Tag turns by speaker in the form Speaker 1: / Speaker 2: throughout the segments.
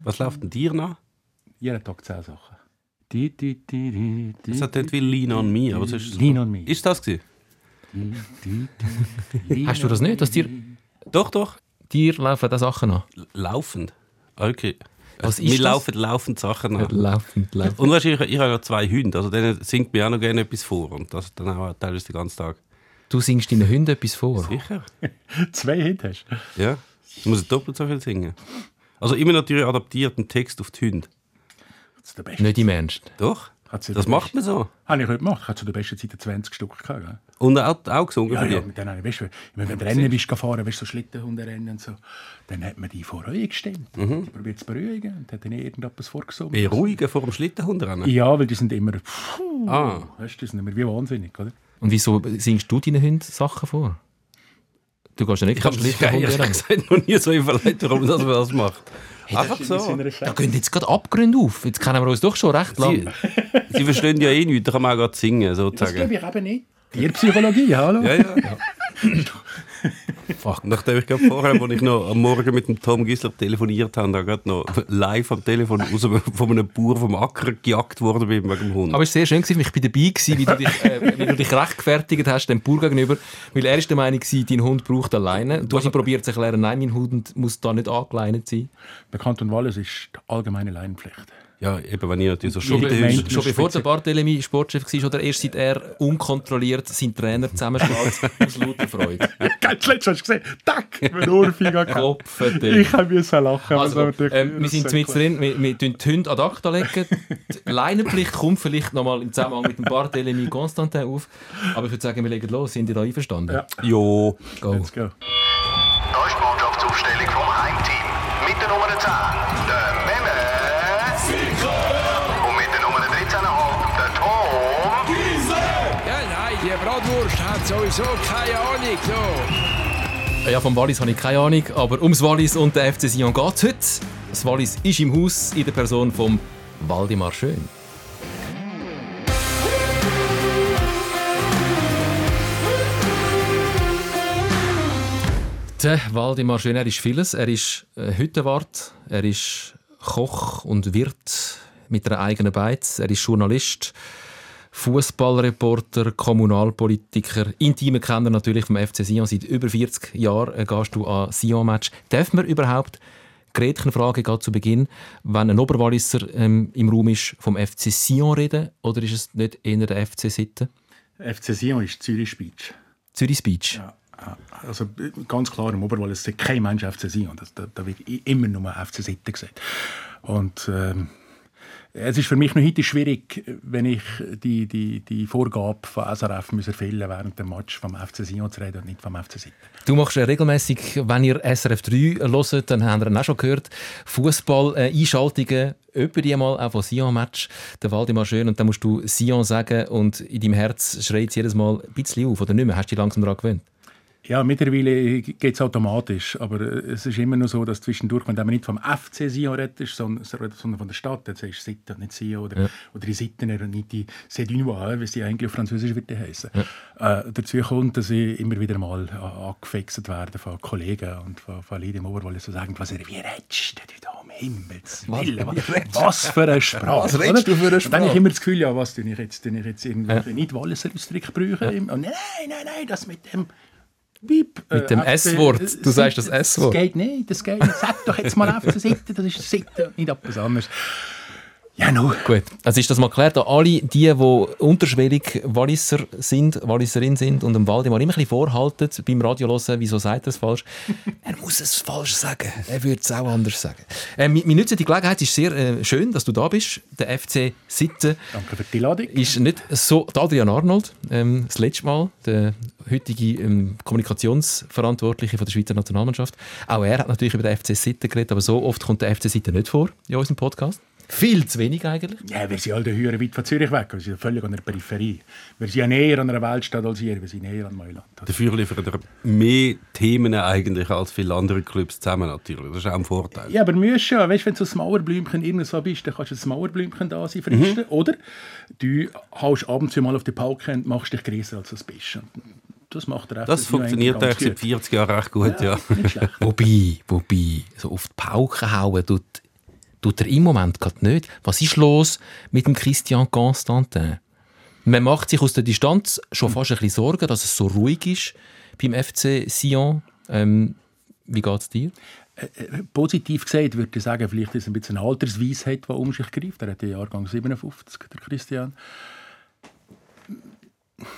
Speaker 1: Was läuft denn dir nach?
Speaker 2: Jeden Tag zehn Sachen. Die, die, die, die, die,
Speaker 1: Das hat nicht wie Lean on Me, aber es ist...
Speaker 2: Lean on Me.
Speaker 1: Ist das gewesen?
Speaker 3: Hast du das nicht, dass dir,
Speaker 1: Doch, doch.
Speaker 3: dir laufen da Sachen an?
Speaker 1: Laufend. Okay.
Speaker 3: Was ist
Speaker 1: Mir
Speaker 3: das?
Speaker 1: laufen laufend Sachen nach.
Speaker 3: Laufend, laufend.
Speaker 1: Und weißt du, ich, ich habe ja zwei Hunde, also denen singt mir auch noch gerne etwas vor. Und das dann auch teilweise den ganzen Tag.
Speaker 3: Du singst deinen Hunden etwas vor.
Speaker 1: Sicher?
Speaker 2: Zwei Hit hast
Speaker 1: Ja. Ich muss doppelt so viel singen. Also immer natürlich adaptierten Text auf die Hunde.
Speaker 2: Das ist der beste.
Speaker 3: Nicht im Ernst.
Speaker 1: Doch. Das macht
Speaker 2: beste-
Speaker 1: man so.
Speaker 2: Habe ich heute gemacht. Ich hatte zu der besten Zeit 20 Stück gehabt. Gell?
Speaker 1: Und auch, auch gesungen
Speaker 2: Ja,
Speaker 1: für
Speaker 2: ja,
Speaker 1: dich.
Speaker 2: mit denen habe ich, weißt du, wenn du Rennen bist gefahren, weißt du, so Schlittenhunderennen und so, dann hat man die vor euch gestimmt. Die probiert zu beruhigen und hat dann irgendetwas vorgesungen.
Speaker 1: Beruhigen vor dem Schlittenhundrennen.
Speaker 2: Ja, weil die sind immer, puh,
Speaker 1: Ah.
Speaker 2: weißt, du, die sind immer wie wahnsinnig, oder?
Speaker 3: Und wieso singst du deinen Hunden Sachen vor? Du gehst ja nicht
Speaker 1: Ich habe
Speaker 3: Schlitten
Speaker 1: das ehrlich
Speaker 3: Hunde
Speaker 1: gesagt noch nie so überlegt, warum das man das macht. Einfach
Speaker 2: In
Speaker 1: so.
Speaker 3: Da gehen jetzt gerade Abgründe auf. Jetzt kennen wir uns doch schon recht
Speaker 1: Sie,
Speaker 3: lang.
Speaker 1: sie verstehen ja eh nichts, da kann man auch gerade singen,
Speaker 2: Das
Speaker 1: sozusagen.
Speaker 2: glaube ich eben nicht. Tierpsychologie, hallo?
Speaker 1: Ja, ja. Fuck. Nachdem ich gerade vorher, als ich noch am Morgen mit dem Tom Gisler telefoniert habe, da gerade noch live am Telefon aus einem, von einem Bauer vom Acker gejagt worden bin wegen dem Hund.
Speaker 3: Aber es war sehr schön, gewesen, ich bin dabei war, wie du dich, äh, wie du dich rechtfertigt hast dem Bauer gegenüber. Weil er ist der Meinung war, dein Hund braucht alleine. Du hast ihm probiert zu erklären, nein, mein Hund muss da nicht angeleint sein.
Speaker 2: Bei Kanton Wallis ist die allgemeine Leinenpflicht.
Speaker 1: Ja, eben, wenn ich natürlich so
Speaker 3: Schon.
Speaker 2: Nein,
Speaker 3: schon bevor der Barthelemy Sportchef war oder erst seit er unkontrolliert seinen Trainer zusammenschlägt aus lauter Freude.
Speaker 2: Geil, das letzte hast du gesehen. Tack! Mit Ohrfeige gehabt.
Speaker 3: Kopfending.
Speaker 2: Ich habe müssen lachen.
Speaker 3: Also, ähm, wir sind mit drin, wir, wir tun die Hunde ad acta legen. Die Leinenpflicht kommt vielleicht nochmal im Zusammenhang mit dem Barthelemy Constantin auf. Aber ich würde sagen, wir legen los. Sind ihr da einverstanden?
Speaker 2: Ja.
Speaker 1: Jo.
Speaker 3: Go.
Speaker 2: Let's go.
Speaker 4: Da ist die Mannschaftsaufstellung
Speaker 5: sowieso keine Ahnung. So.
Speaker 3: Ja, vom Wallis habe ich keine Ahnung, aber ums Wallis und den FC Sion geht heute. Das Wallis ist im Haus in der Person von Waldemar Schön. Der Waldemar Schön, er ist vieles. Er ist äh, Hüttenwart, er ist Koch und Wirt mit einer eigenen Beiz, er ist Journalist, Fußballreporter, Kommunalpolitiker, intimer Kenner natürlich vom FC Sion. Seit über 40 Jahren äh, gehst du an Sion-Match. Darf man überhaupt, Gretchenfrage geht zu Beginn, wenn ein Oberwalliser ähm, im Raum ist, vom FC Sion reden oder ist es nicht eher der FC Sitten?
Speaker 2: FC Sion ist Zürich Speech.
Speaker 3: Zürich Speech.
Speaker 2: Ja, ja. also äh, ganz klar im Oberwallis sagt kein Mensch FC Sion. Da, da wird immer nur FC Sitten gesagt. Und ähm, es ist für mich noch heute schwierig, wenn ich die, die, die Vorgabe von SRF muss erfüllen während dem Match vom FC Sion zu reden und nicht vom FC Sitten.
Speaker 3: Du machst ja regelmäßig, wenn ihr SRF 3 hört, dann ihr ihn auch schon gehört, Fußball-Einschaltungen, öppe die mal auch von Sion-Match, der Waldemar Schön, und dann musst du Sion sagen und in deinem Herz schreit es jedes Mal ein bisschen auf, oder nicht mehr? Hast du dich langsam daran gewöhnt?
Speaker 2: Ja, mittlerweile geht es automatisch, aber es ist immer noch so, dass zwischendurch, wenn man nicht vom FC Sion redet, sondern von der Stadt, dann sagst du Sitten und nicht Sion oder, oder die Sittener und nicht die Sédunois, wie sie eigentlich auf Französisch würde heißen. Äh, dazu kommt, dass ich immer wieder mal angefixt werde von Kollegen und von, von Leuten im Oberwallis, die sagen, was wie redest du da um Himmels Willen? Was, was für eine Sprache.
Speaker 3: Was redest du für eine
Speaker 2: Und Dann habe ich
Speaker 3: Sprache?
Speaker 2: immer das Gefühl, ja, was tue ich jetzt, tue ich jetzt irgendwie nicht Walliser Ausdruck brauchen? Und nein, nein, nein, das mit dem Beep,
Speaker 3: Mit dem
Speaker 2: äh,
Speaker 3: S-Wort. Du sagst das S-Wort.
Speaker 2: Das geht nicht, das geht nicht. Sag doch jetzt mal FC Sitten, das ist Sitten, nicht etwas anderes. Ja, no.
Speaker 3: Gut, also ist das mal geklärt. Alle die, die unterschwellig Walliser sind, Walliserin sind und dem Waldemar immer ein bisschen vorhalten beim Radio hören, wieso sagt er es falsch? er muss es falsch sagen. Er würde es auch anders sagen. Äh, wir, wir nutzen die Gelegenheit. Es ist sehr äh, schön, dass du da bist. Der FC Sitten
Speaker 2: Danke für die Ladung.
Speaker 3: ist nicht so. Der Adrian Arnold, ähm, das letzte Mal, der heutige ähm, Kommunikationsverantwortliche von der Schweizer Nationalmannschaft. Auch er hat natürlich über den FC Sitten geredet, aber so oft kommt der FC Sitten nicht vor in unserem Podcast. Viel zu wenig eigentlich.
Speaker 2: Ja, wir sind alle höher weit von Zürich weg. Wir sind völlig an der Peripherie. Wir sind ja näher an einer Weltstadt als ihr. Wir sind näher an Mailand.
Speaker 1: Dafür liefern er mehr Themen eigentlich als viele andere Clubs zusammen natürlich. Das ist auch ein Vorteil.
Speaker 2: Ja, aber musst schon. Weißt, wenn du so ein Mauerblümchen irgendwo bist, dann kannst du ein Mauerblümchen da sein, fristen. Oder du haust ab und zu mal auf die Pauke und machst dich größer als du bist. Und das macht der
Speaker 1: Das funktioniert
Speaker 2: eigentlich
Speaker 1: seit 40 Jahren recht gut, ja.
Speaker 2: schlecht.
Speaker 3: Wobei, wobei, so auf die Pauke hauen tut, tut er im Moment gerade nicht. Was ist los mit dem Christian Constantin? Man macht sich aus der Distanz schon fast ein bisschen Sorgen, dass es so ruhig ist beim FC Sion. Ähm, wie geht es dir?
Speaker 2: Positiv gesagt würde ich sagen, vielleicht ist es ein bisschen eine Altersweisheit, die um sich greift. Er hat den Jahrgang 57, der Christian.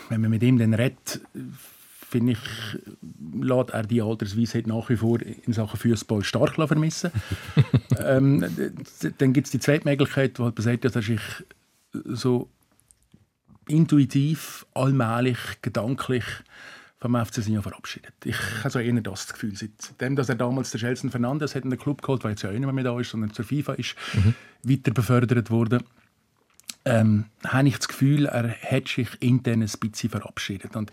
Speaker 2: Wenn man mit ihm dann redet, finde ich, lässt er die Altersweisheit nach wie vor in Sachen Fußball stark vermissen. ähm, dann gibt es die zweite Möglichkeit, wo halt sagt, dass er sich so intuitiv, allmählich, gedanklich vom FC Sion verabschiedet. Ich habe so eher das Gefühl, seitdem, dass er damals der Gelson Fernandes hat in den Club geholt, weil jetzt ja auch nicht mehr da ist, sondern zur FIFA ist weiter befördert worden, ähm, habe ich das Gefühl, er hat sich intern ein bisschen verabschiedet. Und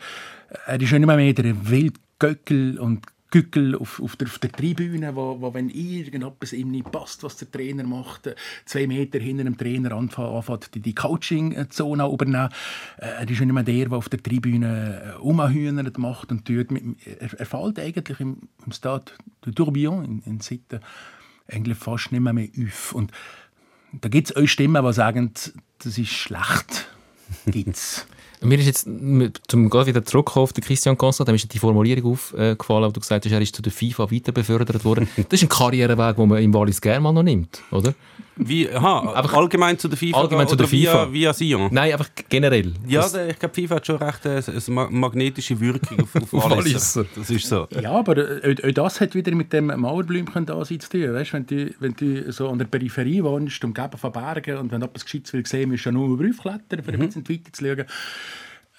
Speaker 2: er ist nicht mehr, der Wildgöckel und Gückel auf, auf, der, auf der Tribüne, wo, wo wenn irgendetwas ihm nicht passt, was der Trainer macht, äh, zwei Meter hinter dem Trainer anfängt, die, die Coaching-Zone übernehmen. Äh, Er ist nicht mehr der, der auf der Tribüne äh, umhühnert macht und tut. Er, er fällt eigentlich im, im Stade de Tourbillon in, in Sitten eigentlich fast nicht mehr, mehr auf. Und da gibt es auch Stimmen, die sagen, das ist schlecht. Gibt's.
Speaker 3: Mir ist jetzt, zum gerade wieder zurückkommen auf den Christian Constant, dem ist die Formulierung aufgefallen, wo du gesagt hast, er ist zu der FIFA weiter befördert worden. Das ist ein Karriereweg, den man im Wallis gerne mal noch nimmt, oder?
Speaker 1: Wie, aha,
Speaker 3: Einfach-
Speaker 1: allgemein zu der FIFA
Speaker 3: Allgemein zu
Speaker 1: oder
Speaker 3: der FIFA.
Speaker 1: Via, via Sion?
Speaker 3: Nein, einfach generell.
Speaker 1: Ja,
Speaker 3: Das-
Speaker 1: ich glaube, FIFA hat schon recht eine, eine ma- magnetische Wirkung auf, auf
Speaker 3: Auf
Speaker 1: Walliser. Das ist so.
Speaker 2: Ja, aber äh, auch, auch das hat wieder mit dem Mauerblümchen da zu tun. Weißt, wenn, du, wenn du so an der Peripherie wohnst, umgeben von Bergen und wenn du etwas Gescheites will sehen, musst du ja nur raufklettern, um ein bisschen weiter zu schauen.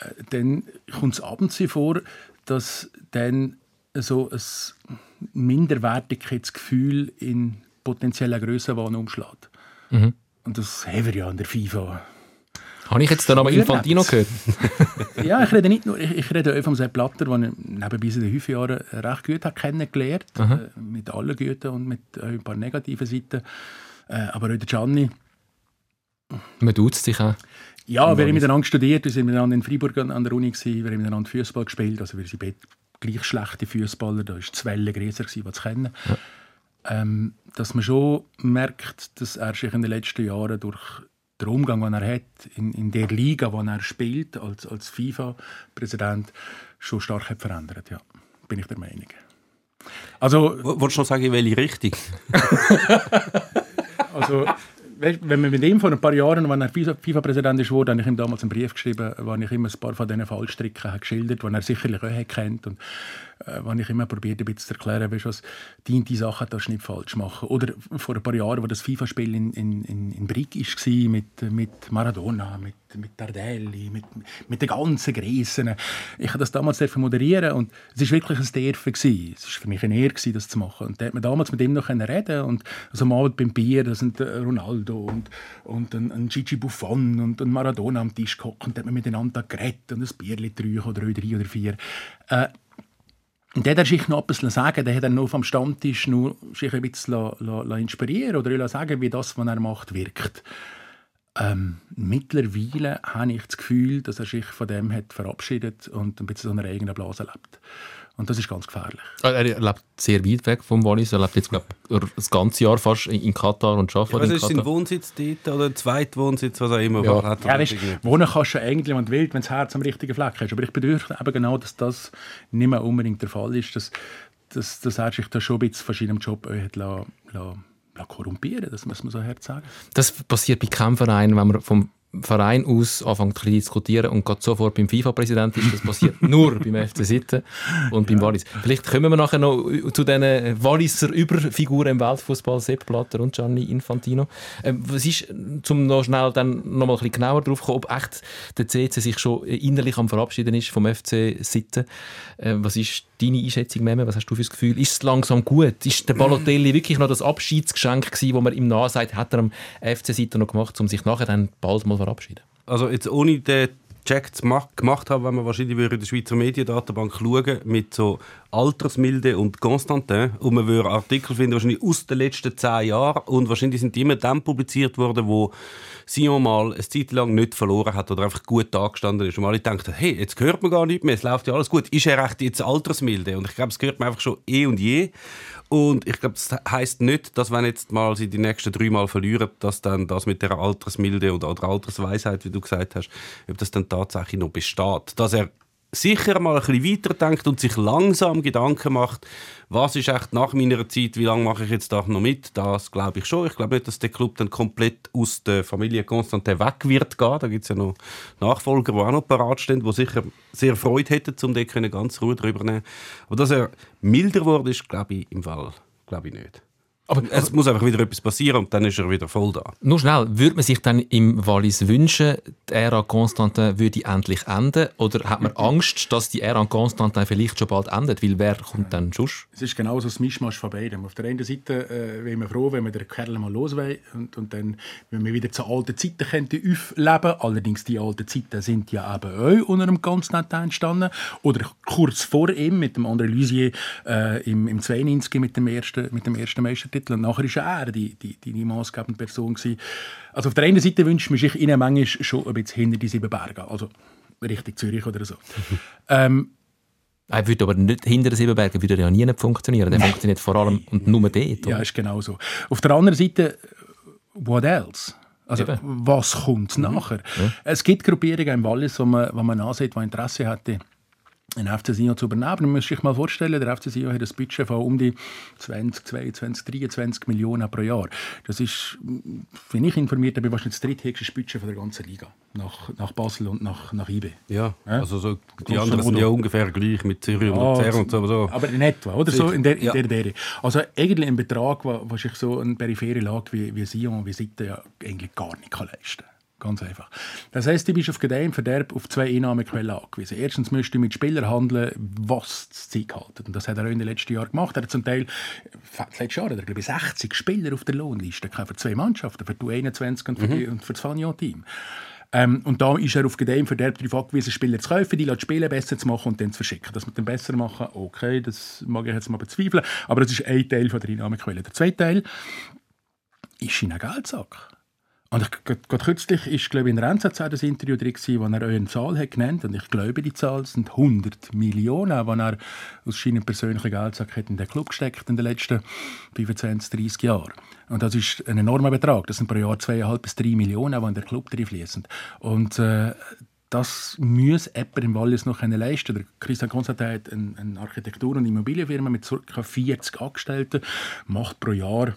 Speaker 2: Äh, Dann kommt es abends vor, dass dann so ein Minderwertigkeitsgefühl in potenziellen Grössenwahn umschlägt. Und das haben wir ja an der FIFA.
Speaker 3: Habe ich jetzt den Namen Infantino gehört?
Speaker 2: Ja, ich rede nicht nur, ich, ich rede auch vom Sepp Blatter, den ich nebenbei seit fünf Jahren recht gut habe kennengelernt äh, Mit allen guten und mit ein paar negativen Seiten. Äh, aber auch der Gianni.
Speaker 3: Man tut sich auch.
Speaker 2: Ja, wir haben miteinander studiert, wir sind miteinander in Freiburg an, der Uni, gewesen, wir haben miteinander Fußball gespielt. Also wir sind beide gleich schlechte Fußballer. Da war Zwelle größer, gewesen, was zu kennen. Ähm, dass man schon merkt, dass er sich in den letzten Jahren durch den Umgang, den er hat, in, in der Liga, wo er spielt, als, als FIFA-Präsident, schon stark hat verändert. Ja, bin ich der Meinung. Also,
Speaker 1: Wolltest du noch sagen, in welche Richtung?
Speaker 2: also wenn man mit ihm vor ein paar Jahren, als er FIFA- FIFA-Präsident ist, wurde, habe ich ihm damals einen Brief geschrieben, wo ich ihm ein paar von diesen Fallstricken habe geschildert die er sicherlich auch kennt und äh, wo ich immer probiert ein bisschen zu erklären, weißt, was deine Sachen darfst du nicht falsch machen. Oder vor ein paar Jahren, wo das FIFA-Spiel in, in, in, in Brig war, mit, mit Maradona, mit, mit Tardelli, mit, mit den ganzen Griessen. Ich habe das damals moderieren und es war wirklich ein gewesen. Es war für mich eine Ehre, das zu machen. Und da hat man damals mit ihm noch reden und also am Abend beim Bier, da sind äh, Ronaldo und, und ein, ein Gigi Buffon und ein Maradona am Tisch gehockt und da hat man miteinander geredet und ein Bierli drei oder drei oder vier. Äh, und der hat sich noch etwas sagen, der hat dann noch vom Stammtisch nur sich ein bisschen inspirieren oder sagen, wie das, was er macht, wirkt. Ähm, mittlerweile habe ich das Gefühl, dass er sich von dem hat verabschiedet und ein bisschen so einer eigenen Blase lebt. Und das ist ganz gefährlich.
Speaker 3: Er lebt sehr weit weg vom Wallis. Er lebt jetzt, glaube ich, das ganze Jahr fast in Katar und arbeitet
Speaker 1: Was
Speaker 3: in
Speaker 1: ist sein
Speaker 3: Katar.
Speaker 1: Wohnsitz dort oder ein Zweitwohnsitz, was auch immer?
Speaker 3: Ja.
Speaker 1: Hat er
Speaker 2: Ja, weißt,
Speaker 1: irgendwie?
Speaker 2: wohnen kannst du eigentlich, wenn du willst, wenn das Herz am richtigen Fleck ist. Aber ich bedürfe eben genau, dass das nicht mehr unbedingt der Fall ist, dass, dass, dass er sich da schon ein bisschen von seinem Job hat la, la, la korrumpieren das muss man so hart sagen.
Speaker 3: Das passiert bei keinem Verein, wenn man vom Verein aus anfängt ein bisschen zu diskutieren und geht sofort beim FIFA-Präsident ist. Das passiert nur beim FC Sitten und beim Wallis. Vielleicht kommen wir nachher noch zu diesen Walliser Überfiguren im Weltfußball, Sepp Blatter und Gianni Infantino. Ähm, was ist, zum noch schnell dann noch mal ein bisschen genauer drauf zu kommen, ob echt der CC sich schon innerlich am Verabschieden ist vom FC Sitten. Äh, was ist deine Einschätzung, Meme? Was hast du für das Gefühl? Ist es langsam gut? Ist der Balotelli wirklich noch das Abschiedsgeschenk gewesen, wo man ihm nachsagt, hat er am FC Sitten noch gemacht, um sich nachher dann bald mal verabschieden?
Speaker 1: Also jetzt ohne den Check gemacht haben, wenn wir wahrscheinlich in der Schweizer Mediendatenbank schauen mit so Altersmilde und Constantin und man würde Artikel finden, wahrscheinlich aus den letzten zehn Jahren und wahrscheinlich sind die immer dann publiziert worden, wo Sion mal eine Zeit lang nicht verloren hat oder einfach gut angestanden ist und alle denken, hey, jetzt hört man gar nicht mehr, es läuft ja alles gut. Ist er recht jetzt altersmilde? Und ich glaube, es gehört mir einfach schon eh und je. Und ich glaube, das heisst nicht, dass wenn jetzt mal sie die nächsten drei Mal verlieren, dass dann das mit der Altersmilde oder Altersweisheit, wie du gesagt hast, ob das dann tatsächlich noch besteht. Dass er sicher mal ein bisschen weiterdenkt und sich langsam Gedanken macht, was ist echt nach meiner Zeit, wie lange mache ich jetzt da noch mit, das glaube ich schon. Ich glaube nicht, dass der Club dann komplett aus der Familie Constantin weg wird gehen. Da gibt es ja noch Nachfolger, die auch noch parat stehen, die sicher sehr Freude hätten, um den ganz Ruhe drüber nehmen. Aber dass er milder wurde, ist, glaube ich, im Fall glaube ich nicht. Aber es muss einfach wieder etwas passieren und dann ist er wieder voll da.
Speaker 3: Nur schnell, würde man sich dann im Wallis wünschen, die Ära Constantin würde endlich enden? Oder hat man Angst, dass die Ära Constantin vielleicht schon bald endet? Weil wer kommt dann sonst?
Speaker 2: Es ist genau so ein Mischmasch von beidem. Auf der einen Seite äh, wäre man froh, wenn wir den Kerl mal los und, und dann, wenn wir wieder zu alten Zeiten könnten aufleben Allerdings, die alten Zeiten sind ja eben auch unter dem Constantin entstanden. Oder kurz vor ihm mit dem André Lusier äh, im, im 92 mit dem ersten, mit dem ersten Meister Titel. Und nachher war er die, die, die, maßgebende Person. Gewesen. Also auf der einen Seite wünscht man sich ihnen manchmal schon ein bisschen hinter die sieben Berge. Also Richtung Zürich oder so. ähm,
Speaker 3: er würde aber nicht hinter den Siebenbergen würde ja nie funktionieren. Der funktioniert vor allem und nur dort.
Speaker 2: Oder? Ja, ist genau so. Auf der anderen Seite, what else? Also, Eben. was kommt mhm. nachher? Ja. Es gibt Gruppierungen im Wallis, wo man, wo man ansieht, die Interesse hätte, einen FC Sion zu übernehmen. Man muss sich mal vorstellen, der FC Sion hat ein Budget von um die 20, 22, 23 Millionen pro Jahr. Das ist, wenn ich informiert bin, wahrscheinlich das dritthöchste Budget von der ganzen Liga. Nach, nach Basel und nach, nach IBE.
Speaker 1: Ja, ja? also so, die anderen sind ja ungefähr gleich mit Zürich und Luzern und so. so.
Speaker 2: Aber in etwa, oder so in der, in der, der. Also eigentlich ein Betrag, was sich so eine periphere Lage wie, wie Sion, wie Sitten ja eigentlich gar nicht leisten kann. Ganz einfach. Das heißt, du bist auf Gedeih und Verderb auf zwei Einnahmequellen angewiesen. Erstens müsst du mit Spielern handeln, was das Zeug halten. Und das hat er auch in den letzten Jahren gemacht. Er hat zum Teil, letztes Jahr, hat er, glaube ich, 60 Spieler auf der Lohnliste für zwei Mannschaften, für die U21 und für, mhm. die, und für das Fagnon-Team. Ähm, und da ist er auf Gedeih und Verderb darauf angewiesen, Spieler zu kaufen, die spielen besser zu machen und dann zu verschicken. Dass wir dann besser machen, okay, das mag ich jetzt mal bezweifeln, aber das ist ein Teil von der Einnahmequelle. Der zweite Teil ist in einem Geldsack. Und ich, gerade kürzlich ist, glaube ich, in der NZZ ein Interview drin, wo er eine Zahl hat genannt und ich glaube, die Zahl sind 100 Millionen, die er aus seinem persönlichen Geldsack in den Club gesteckt in den letzten 25, 30 Jahren. Und das ist ein enormer Betrag. Das sind pro Jahr 2,5 bis 3 Millionen, die in den Club fließen. Und äh, das muss jemand im Wallis noch leisten Der Christian Konstantin hat eine Architektur- und Immobilienfirma mit ca. 40 Angestellten, macht pro Jahr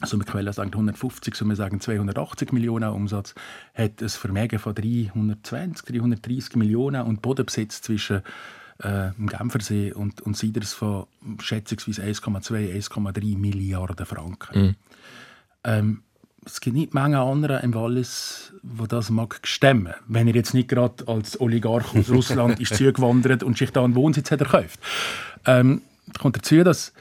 Speaker 2: also mit Quelle sagen 150, so wir sagen 280 Millionen Umsatz, hat ein Vermögen von 320, 330 Millionen und Bodenbesitz zwischen äh, dem Genfersee und, und Siders von schätzungsweise 1,2, 1,3 Milliarden Franken. Mhm. Ähm, es gibt nicht Menge andere im Wallis, wo das mag stemmen, wenn er jetzt nicht gerade als Oligarch aus Russland ist zugewandert und sich da einen Wohnsitz hat erkauft. Ähm, kommt dazu, dass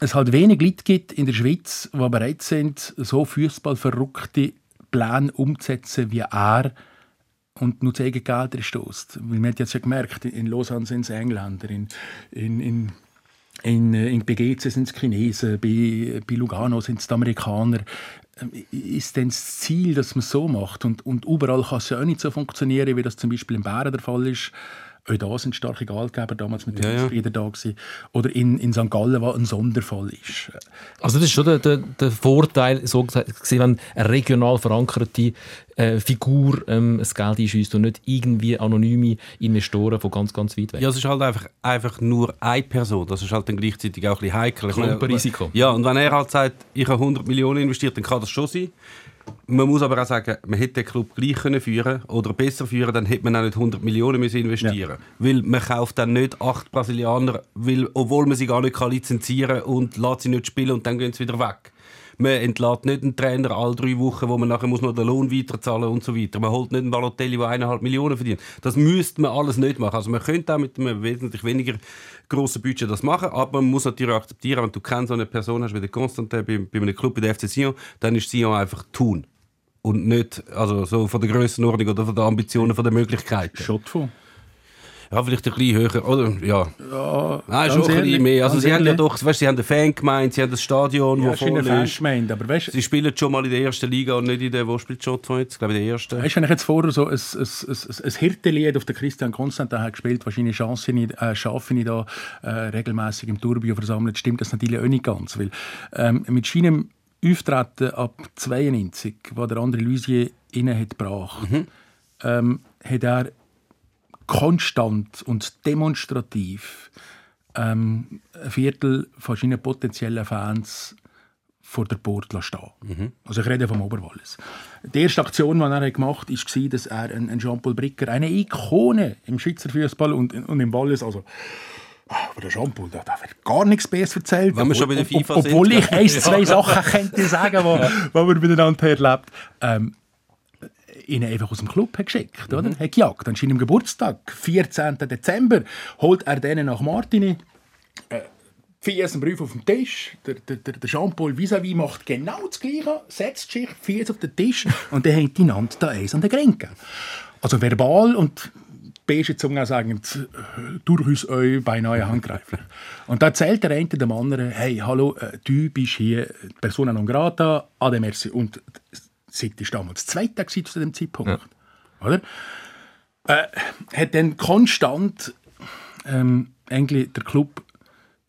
Speaker 2: es halt wenig Leute gibt in der Schweiz, die bereit sind, so fußballverrückte Pläne umzusetzen wie er und nur zu Gegengelder stößt. Weil man hat jetzt ja gemerkt, in Lausanne sind es Engländer, in, in, in, in, in BGC sind es Chinesen, bei, bei Lugano sind es Amerikaner. Ähm, ist denn das Ziel, dass man es so macht? Und, und überall kann es ja auch nicht so funktionieren, wie das zum Beispiel in Bären der Fall ist auch da sind starke Geldgeber damals mit den ja, ja. da gewesen. Oder in, in St. Gallen, was ein Sonderfall ist.
Speaker 3: Also das ist schon der, der, der Vorteil, so gesagt, wenn eine regional verankerte äh, Figur ähm, das Geld einschießt und nicht irgendwie anonyme Investoren von ganz, ganz weit weg.
Speaker 1: Ja, es ist halt einfach, einfach nur eine Person. Das ist halt dann gleichzeitig auch ein bisschen heikel.
Speaker 3: Risiko.
Speaker 1: Ja, und wenn er halt sagt, ich habe 100 Millionen investiert, dann kann das schon sein. Man muss aber auch sagen, man hätte den Club gleich können führen oder besser führen, dann hätte man auch nicht 100 Millionen müssen investieren ja. Weil man kauft dann nicht acht Brasilianer, weil, obwohl man sie gar nicht kann lizenzieren kann und lässt sie nicht spielen und dann gehen sie wieder weg. Man entlädt nicht einen Trainer alle drei Wochen, wo man nachher muss noch den Lohn weiterzahlen und so weiter. Man holt nicht einen Balotelli, der eineinhalb Millionen verdient. Das müsste man alles nicht machen. Also man könnte auch mit einem wesentlich weniger grossen Budget das machen, aber man muss natürlich akzeptieren, wenn du keine so eine Person hast wie der Constantin bei, bei einem Club wie der FC Sion, dann ist Sion einfach tun und nicht also so von der Grössenordnung oder von den Ambitionen, von den Möglichkeiten.
Speaker 2: Schottfonds.
Speaker 1: Ja, vielleicht ein bisschen höher, oder? Ja.
Speaker 2: Ja,
Speaker 1: Nein, schon ein bisschen mehr. Also sie haben ja doch, weißt, sie haben den Fan gemeint, sie haben das Stadion,
Speaker 2: Ja,
Speaker 1: wo
Speaker 2: der
Speaker 1: voll ist.
Speaker 2: Fangemeinde, aber weißt
Speaker 1: Sie spielen schon mal in der ersten Liga und nicht in der, wo spielt Schottland jetzt? Ich glaube in der ersten.
Speaker 2: Weißt du, wenn ich jetzt vorher so ein, ein, ein, ein Hirtelied auf den Christian Konstantin habe gespielt, wahrscheinlich Chance nicht, äh, schaffe ich da äh, regelmäßig im Tourbio versammelt, stimmt das natürlich auch nicht ganz. Weil, ähm, mit seinem Auftreten ab 92, wo der andere Luisier inne hat gebracht, ähm, hat er konstant und demonstrativ ähm, ein Viertel von seinen potenziellen Fans vor der Port stehen. Also ich rede vom Oberwallis. Die erste Aktion, die er gemacht hat, war, dass er einen Jean-Paul Bricker, eine Ikone im Schweizer Fußball und, und im Wallis, also aber der Jean-Paul, da, wird gar nichts Besseres erzählt.
Speaker 1: Wenn wir schon bei der FIFA
Speaker 2: ob- Obwohl
Speaker 1: sind.
Speaker 2: ich ein, zwei Sachen könnte sagen, wo wir miteinander erlebt ähm, ihn einfach aus dem Club hat geschickt, oder? Hat gejagt. An seinem Geburtstag, 14. Dezember, holt er denen nach Martini. Äh, einen Brief auf den Tisch. Der, der, der Jean-Paul vis-à-vis macht genau das Gleiche, setzt sich, Fies auf den Tisch und dann hängt die Hand da eins an den Grenken. Also verbal und beste Zunge sagen, durchaus euch beinahe handgreiflich. Und da erzählt der eine dem anderen, hey, hallo, äh, du bist hier Persona non grata, ade merci. Und seit ist damals Zweiter zu dem Zeitpunkt. Oder? Äh, hat dann konstant ähm, eigentlich der Club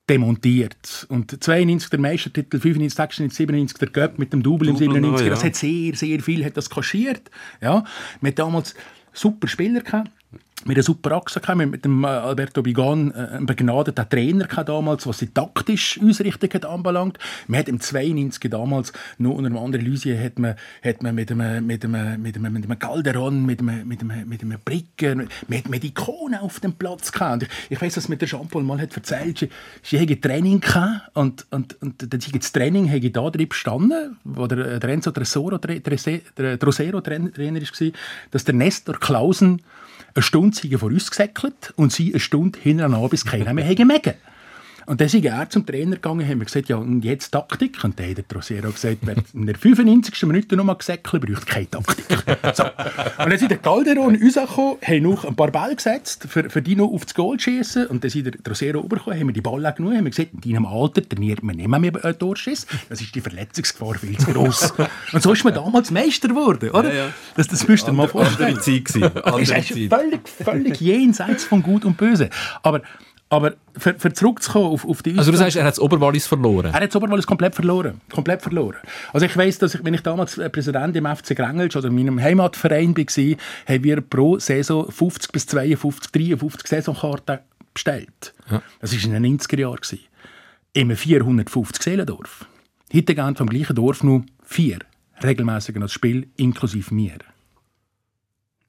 Speaker 2: demontiert. Und 92 der Meistertitel, 95, 96, 97 der Cup mit dem Double im
Speaker 1: Double
Speaker 2: 97.
Speaker 1: noch,
Speaker 2: Das
Speaker 1: ja.
Speaker 2: hat sehr, sehr viel hat das kaschiert. Ja. Wir hatten damals super Spieler gehabt. Wir hatten eine super Achse gehabt. Mit dem äh, Alberto Bigan äh, einen begnadeten Trainer damals, was die taktische Ausrichtung hat anbelangt. Wir hatten im 92 damals noch unter einem anderen Lusier hat man, hat man mit einem, mit einem, mit einem, mit Calderon, mit einem, mit einem, mit einem Bricken, wir hatten mit Ikonen auf dem Platz gehabt. Ich, ich weiß, dass mir der Jean-Paul mal hat erzählt, sie, sie hätten Training gehabt und, und, und das Training hätte da drin bestanden, wo der, der Enzo Tresoro, der Trosero Trainer war, dass der Nestor Klausen eine Stunde sei vor uns gesäckelt und sie eine Stunde hintereinander bis keiner mehr hätte. Und dann sind er zum Trainer gegangen haben wir gesagt, ja, und jetzt Taktik? Und dann hat der Trosero gesagt, wer in der 95. Minute noch mal gesäckelt, braucht keine Taktik. So. Und dann sind der Calderon rausgekommen, haben noch ein paar Bälle gesetzt, für, für die noch aufs Goal zu schießen. Und dann sind der Trosero rübergekommen, haben wir die Bälle genommen, haben wir gesagt, in deinem Alter trainiert man nicht mehr mit äh, Torschiss. Das ist die Verletzungsgefahr viel zu gross. und so ist man damals Meister geworden, oder?
Speaker 1: Ja, ja.
Speaker 2: Das, das müsst ihr mal vorstellen.
Speaker 1: Andere Zeit gewesen.
Speaker 2: Es
Speaker 1: Andere Zeit.
Speaker 2: völlig, völlig jenseits von Gut und Böse. Aber, aber für, für zurückzukommen auf, auf die
Speaker 3: Also du sagst, er hat das Oberwallis verloren.
Speaker 2: er hat das Oberwallis komplett verloren. Komplett verloren. Also ich weiss, dass ich, wenn ich damals äh, Präsident im FC Grängelsch oder in meinem Heimatverein war, haben wir pro Saison 50 bis 52, 53 Saisonkarten bestellt. Das war in den 90er Jahren. einem 450 Seelendorf. Heute gehen vom gleichen Dorf nur vier regelmäßig an das Spiel, inklusive mir.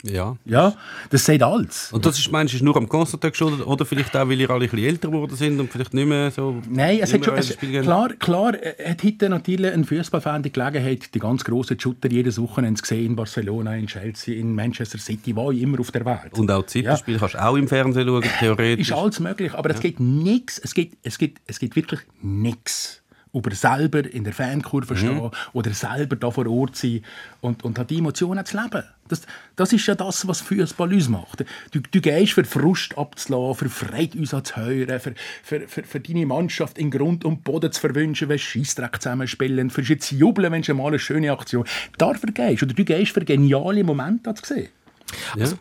Speaker 1: Ja.
Speaker 2: Ja, das sagt alles.
Speaker 1: Und das ist, meinst du, ist nur am Konstantin geschuldet oder vielleicht auch, weil ihr alle ein bisschen älter geworden sind und vielleicht nicht mehr so...
Speaker 2: Nein, es hat schon, es, klar, klar äh, hat heute natürlich ein Fußballfan die Gelegenheit, die ganz grossen Shooter jedes Wochenende zu sehen, in Barcelona, in Chelsea, in Manchester City, wo immer auf der Welt.
Speaker 1: Und auch Zeitspiel kannst du auch im Fernsehen schauen, theoretisch.
Speaker 2: ist alles möglich, aber es geht nichts, es geht, es geht, es geht wirklich nichts über selber in der Fankurve stehen oder selber da vor Ort sein und, und hat die Emotionen zu leben. Das, das ist ja das, was Fußball uns macht. Du, du gehst für Frust abzulassen, für Freude uns anzuhören, für, für, für, für deine Mannschaft in Grund und Boden zu verwünschen, wenn Scheissdreck zusammenspielen, für sie zu jubeln, wenn sie mal eine schöne Aktion... Dafür gehst oder du gehst für geniale Momente zu sehen.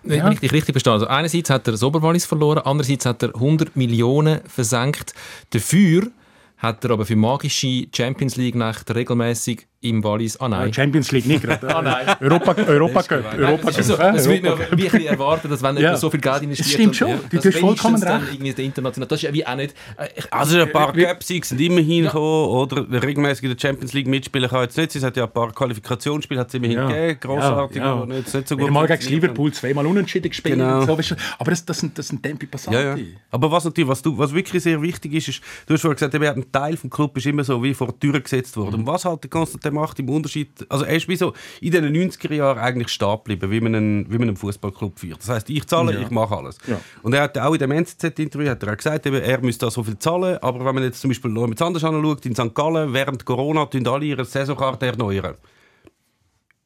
Speaker 3: Wenn ich dich richtig verstehe. Also einerseits hat er das Oberwallis verloren, andererseits hat er 100 Millionen versenkt. Dafür hat er aber für magische Champions League Nacht regelmäßig im Wallis. Ah nein.
Speaker 2: Champions League nicht gerade. Europa, Europa Cup. Europa Cup, äh,
Speaker 3: würde man
Speaker 2: Europa Cup.
Speaker 3: wirklich erwarten, dass wenn
Speaker 2: Ja.
Speaker 3: jemand so viel Geld investiert...
Speaker 2: Das stimmt
Speaker 3: und-
Speaker 2: schon.
Speaker 3: Ja,
Speaker 2: Du hast vollkommen recht.
Speaker 3: Irgendwie der international, das ist ja wie auch nicht... äh, Ich,
Speaker 1: Also ein paar Cup-Siege sind immerhin gekommen, oder regelmäßig in der Champions League mitspielen kann jetzt nicht. Es hat ja ein paar Qualifikationsspiele hat es immerhin
Speaker 2: Ja.
Speaker 1: gegeben, grossartig,
Speaker 2: Ja, ja.
Speaker 1: aber nicht, nicht so gut.
Speaker 2: mal gegen. Liverpool zweimal unentschieden gespielt.
Speaker 1: Genau.
Speaker 2: und So, weißt du. aber das, das, sind, das sind Tempi Passati.
Speaker 1: Ja, ja. Aber was natürlich, was, du, was wirklich sehr wichtig ist, ist, du hast vorhin gesagt, ein Teil des Club ist immer so wie vor die Tür gesetzt worden. Und was halt der Konstantin macht im Unterschied, also er ist wie so in den 90er Jahren eigentlich stehen geblieben, wie man einen, wie man einen Fußballclub führt. Das heißt, ich zahle, ich mache alles.
Speaker 2: Ja.
Speaker 1: Und er hat auch in dem NZZ-Interview hat er auch gesagt, eben, er müsste da so viel zahlen, aber wenn man jetzt zum Beispiel noch mit anders anschaut, in St. Gallen, während Corona tun alle ihre Saisonkarte erneuern.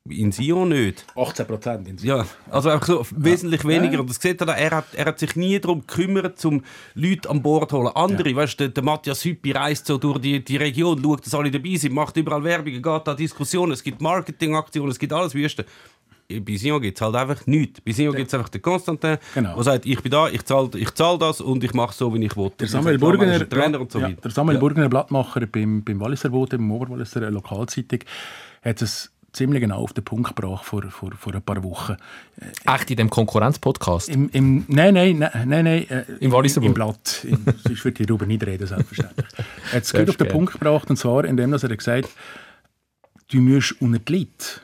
Speaker 1: In Sion nicht.
Speaker 2: 18 Prozent.
Speaker 1: Ja, also einfach so wesentlich weniger.
Speaker 2: Ja.
Speaker 1: Und das sieht er, er, hat, er hat sich nie darum gekümmert, um Leute an Bord zu holen. Andere, weißt du, der, der Matthias Hüppi reist so durch die, die Region, schaut, dass alle dabei sind, macht überall Werbung, geht da Diskussionen, es gibt Marketingaktionen, es gibt alles Wüste. Bei Sion gibt es halt einfach nichts. Bei Sion gibt es einfach den Konstantin,
Speaker 2: Genau.
Speaker 1: der sagt, ich bin da, ich zahle ich zahl das und ich mache so, wie ich will.
Speaker 2: Der Samuel Burgener,
Speaker 1: der Trainer und so
Speaker 2: ja,
Speaker 1: weiter.
Speaker 2: der Samuel Burgener Blattmacher beim, beim Walliser Boden, beim Oberwalliser Lokalzeitung, hat es ziemlich genau auf den Punkt gebracht vor, vor, vor ein paar Wochen.
Speaker 3: Echt in dem Konkurrenzpodcast.
Speaker 2: Im, im, nein, nein, nein, nein, nein äh,
Speaker 3: Im
Speaker 2: Im? Blatt. Im, sonst würde ich darüber nicht reden, selbstverständlich. Er hat es gut auf den. Punkt gebracht, und zwar indem dass er gesagt hat, du musst unter die Leute.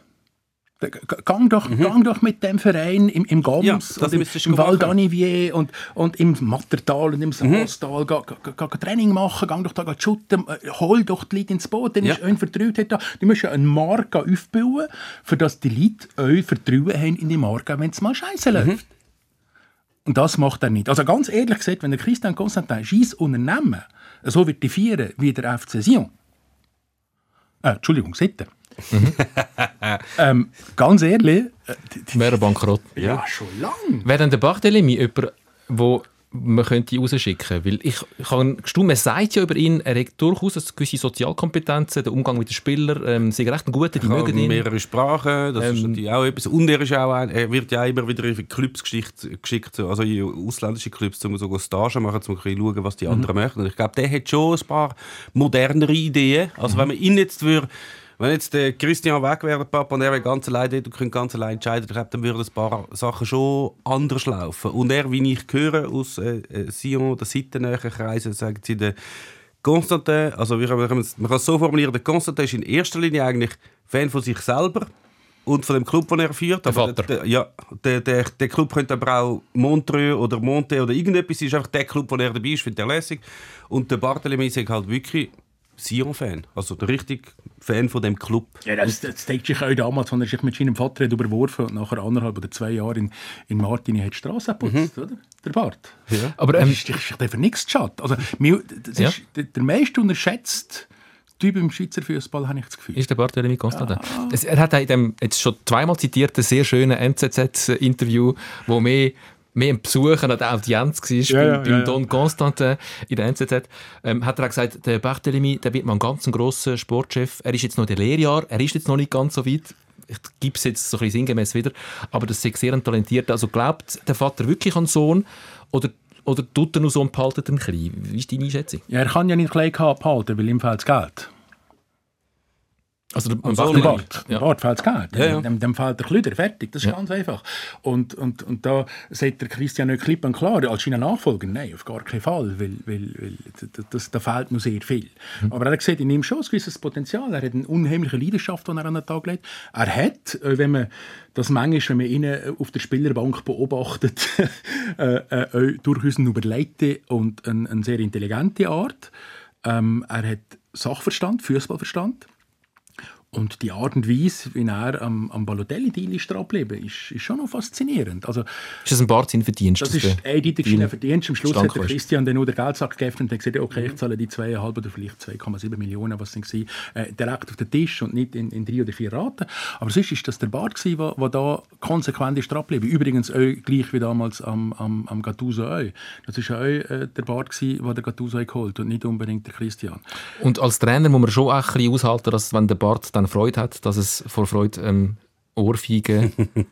Speaker 2: Gang doch, gang doch mit dem Verein im, im Gams
Speaker 1: Mhm. Ja,
Speaker 2: und im, im Val d'Anivier und, und im Mattertal und im
Speaker 1: Mhm.
Speaker 2: Saastal. Ga, ga, ga, ga Training machen, gang doch da shooten, äh, hol doch die Leute ins Boot, dann
Speaker 1: Ja.
Speaker 2: ist euch Vertrauen da. Du musst ja eine Marke aufbauen, für dass die Leute euch Vertrauen haben in die Marke, wenn es mal scheiße
Speaker 1: Mhm.
Speaker 2: läuft. Und das macht er nicht. Also ganz ehrlich gesagt, wenn der Christian Constantin scheiß Unternehmen so wird feiern wie der FC Sion, äh, Entschuldigung, Sitten. ähm, ganz ehrlich, äh, die, die,
Speaker 3: Wäre bankrott.
Speaker 2: ja. schon lang.
Speaker 3: Wäre dann der Barthelemy jemand, wo man könnte rausschicken Weil ich, ich habe gestaunt, man sagt ja über ihn, er hat durchaus eine gewisse Sozialkompetenzen, der Umgang mit den Spielern, ähm, sie recht ein guter, die mögen ihn.
Speaker 1: mehrere Sprachen, das ist
Speaker 3: Ähm,
Speaker 1: natürlich auch etwas. Und er, ist auch ein, er wird ja immer wieder in Clubs geschickt, geschickt so- also in ausländische Clubs, um so Stagen machen, um ein bisschen schauen, was die anderen möchten. Und ich glaube, der hat schon ein paar modernere Ideen. Also wenn man ihn jetzt würde, wenn jetzt der Christian weg wäre, der Papa, und er wäre ganz allein dort und könnte ganz allein entscheiden, ich glaube, dann würden ein paar Sachen schon anders laufen. Und er, wie ich höre aus äh, äh, Sion oder seitennähen Kreisen, sagen sie, der Constantin, also wir wir man kann es so formulieren, der Constantin ist in erster Linie eigentlich Fan von sich selber und von dem Club, den er führt.
Speaker 3: Der
Speaker 1: Aber
Speaker 3: Vater.
Speaker 1: Der, der, ja, der, der, der Club könnte aber auch Montreux oder Monte oder irgendetwas, ist einfach der Club, wo er dabei ist, findet er lässig. Und der Barthélemy ist halt wirklich Sion-Fan, also der richtige Fan von dem Club.
Speaker 2: Ja, das, das zeigt sich auch damals, als er sich mit seinem Vater hat überworfen und nachher anderthalb oder zwei Jahre in, in Martini hat die Straße geputzt, oder? Der Bart.
Speaker 3: Aber
Speaker 2: Das
Speaker 3: ähm,
Speaker 2: ist, das ist für nichts geschadet. Also, mir- das
Speaker 3: Ja.
Speaker 2: ist der, der meist unterschätzte Typ im Schweizer Fußball, habe ich das Gefühl.
Speaker 3: ist der Barthelemy Constantin. Es, er hat in dem jetzt schon zweimal zitierten sehr schönen NZZ-Interview, wo mehr mehr ein Besuch an der Audienz war
Speaker 2: Ja,
Speaker 3: beim,
Speaker 2: ja,
Speaker 3: beim
Speaker 2: ja.
Speaker 3: Don Constantin in der NZZ, ähm, hat er auch gesagt, der Barthelemy, der wird mal ein ganz grosser Sportchef. Er ist jetzt noch in der Lehrjahr, er ist jetzt noch nicht ganz so weit. Ich gebe es jetzt so ein bisschen sinngemäß wieder, aber das ist sehr ein talentierter. Also glaubt der Vater wirklich an den Sohn oder, oder tut er nur so und behaltet ihn klein? Wie ist deine Einschätzung?
Speaker 2: Ja, er kann ja nicht klein abhalten, weil ihm fehlt das Geld.
Speaker 3: Also der,
Speaker 1: so
Speaker 3: Barthelemy-
Speaker 2: Dem Bart,
Speaker 3: ja.
Speaker 2: dem Bart fehlt das Geld.
Speaker 1: Ja, ja.
Speaker 2: Dem, dem fehlt der Klüder, fertig. Das ist
Speaker 3: Ja.
Speaker 2: ganz einfach. Und, und, und da sagt der Christian nicht klipp und klar, als seiner Nachfolger, nein, auf gar keinen Fall, weil, weil, weil das, da fehlt noch sehr viel.
Speaker 3: Mhm.
Speaker 2: Aber er hat gesagt, in ihm schon ein gewisses Potenzial. Er hat eine unheimliche Leidenschaft, die er an den Tag legt. Er hat, äh, wenn man das manchmal, wenn man ihn äh, auf der Spielerbank beobachtet, äh, äh, auch durchaus eine überlegte und eine, eine sehr intelligente Art. Ähm, er hat Sachverstand, Fußballverstand. Und die Art und Weise, wie er am, am Balotelli-Deal ist ist, ist schon noch faszinierend. Also,
Speaker 3: Ist das ein Bart sein Verdienst?
Speaker 2: das ist
Speaker 3: der-
Speaker 2: eindeutig sein Verdienst. Am Schluss hat der? Christian dann nur den Geldsack gegeben und hat gesagt, okay, ich zahle die 2,5 oder vielleicht 2,7 Millionen, was es war, äh, direkt auf den Tisch und nicht in, in drei oder vier Raten. Aber sonst ist das der Bart, gewesen, der, der da konsequent ist dran geblieben. Übrigens auch gleich wie damals am, am, am Gattuso auch. Das war auch äh, der Bart, gewesen, den der Gattuso geholt hat und nicht unbedingt der Christian.
Speaker 3: Und als Trainer muss man schon auch ein bisschen aushalten, dass wenn der Bart dann Freude hat, dass es vor Freude ähm, Ohrfeigen...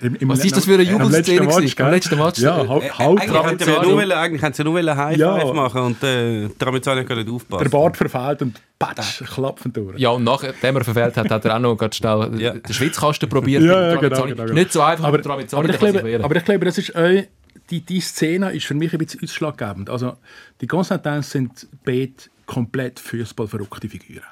Speaker 2: Im, im,
Speaker 3: Was ist das für eine
Speaker 2: am letzten
Speaker 3: Jubelszene
Speaker 2: Match,
Speaker 3: gewesen? Am letzten Match,
Speaker 2: Ja,
Speaker 3: äh,
Speaker 2: halt,
Speaker 1: Äh,
Speaker 2: halt
Speaker 1: eigentlich hätten sie ja nur wollen- eigentlich hätten sie nur wollen High
Speaker 2: Ja.
Speaker 1: Five machen und äh, damit soll ich nicht aufpassen.
Speaker 2: der Bart verfehlt und patsch, klappen durch.
Speaker 3: Ja, und nachdem er verfehlt hat, hat er auch noch ganz schnell
Speaker 1: Ja.
Speaker 3: den Schwitzkasten probiert.
Speaker 2: Ja, ja, genau, genau, genau.
Speaker 3: Nicht so einfach,
Speaker 2: aber, aber, ich glaube, aber ich glaube, das ist auch, die, die Szene ist für mich ein bisschen ausschlaggebend. Also, die Constantins sind beide komplett fußballverrückte Figuren.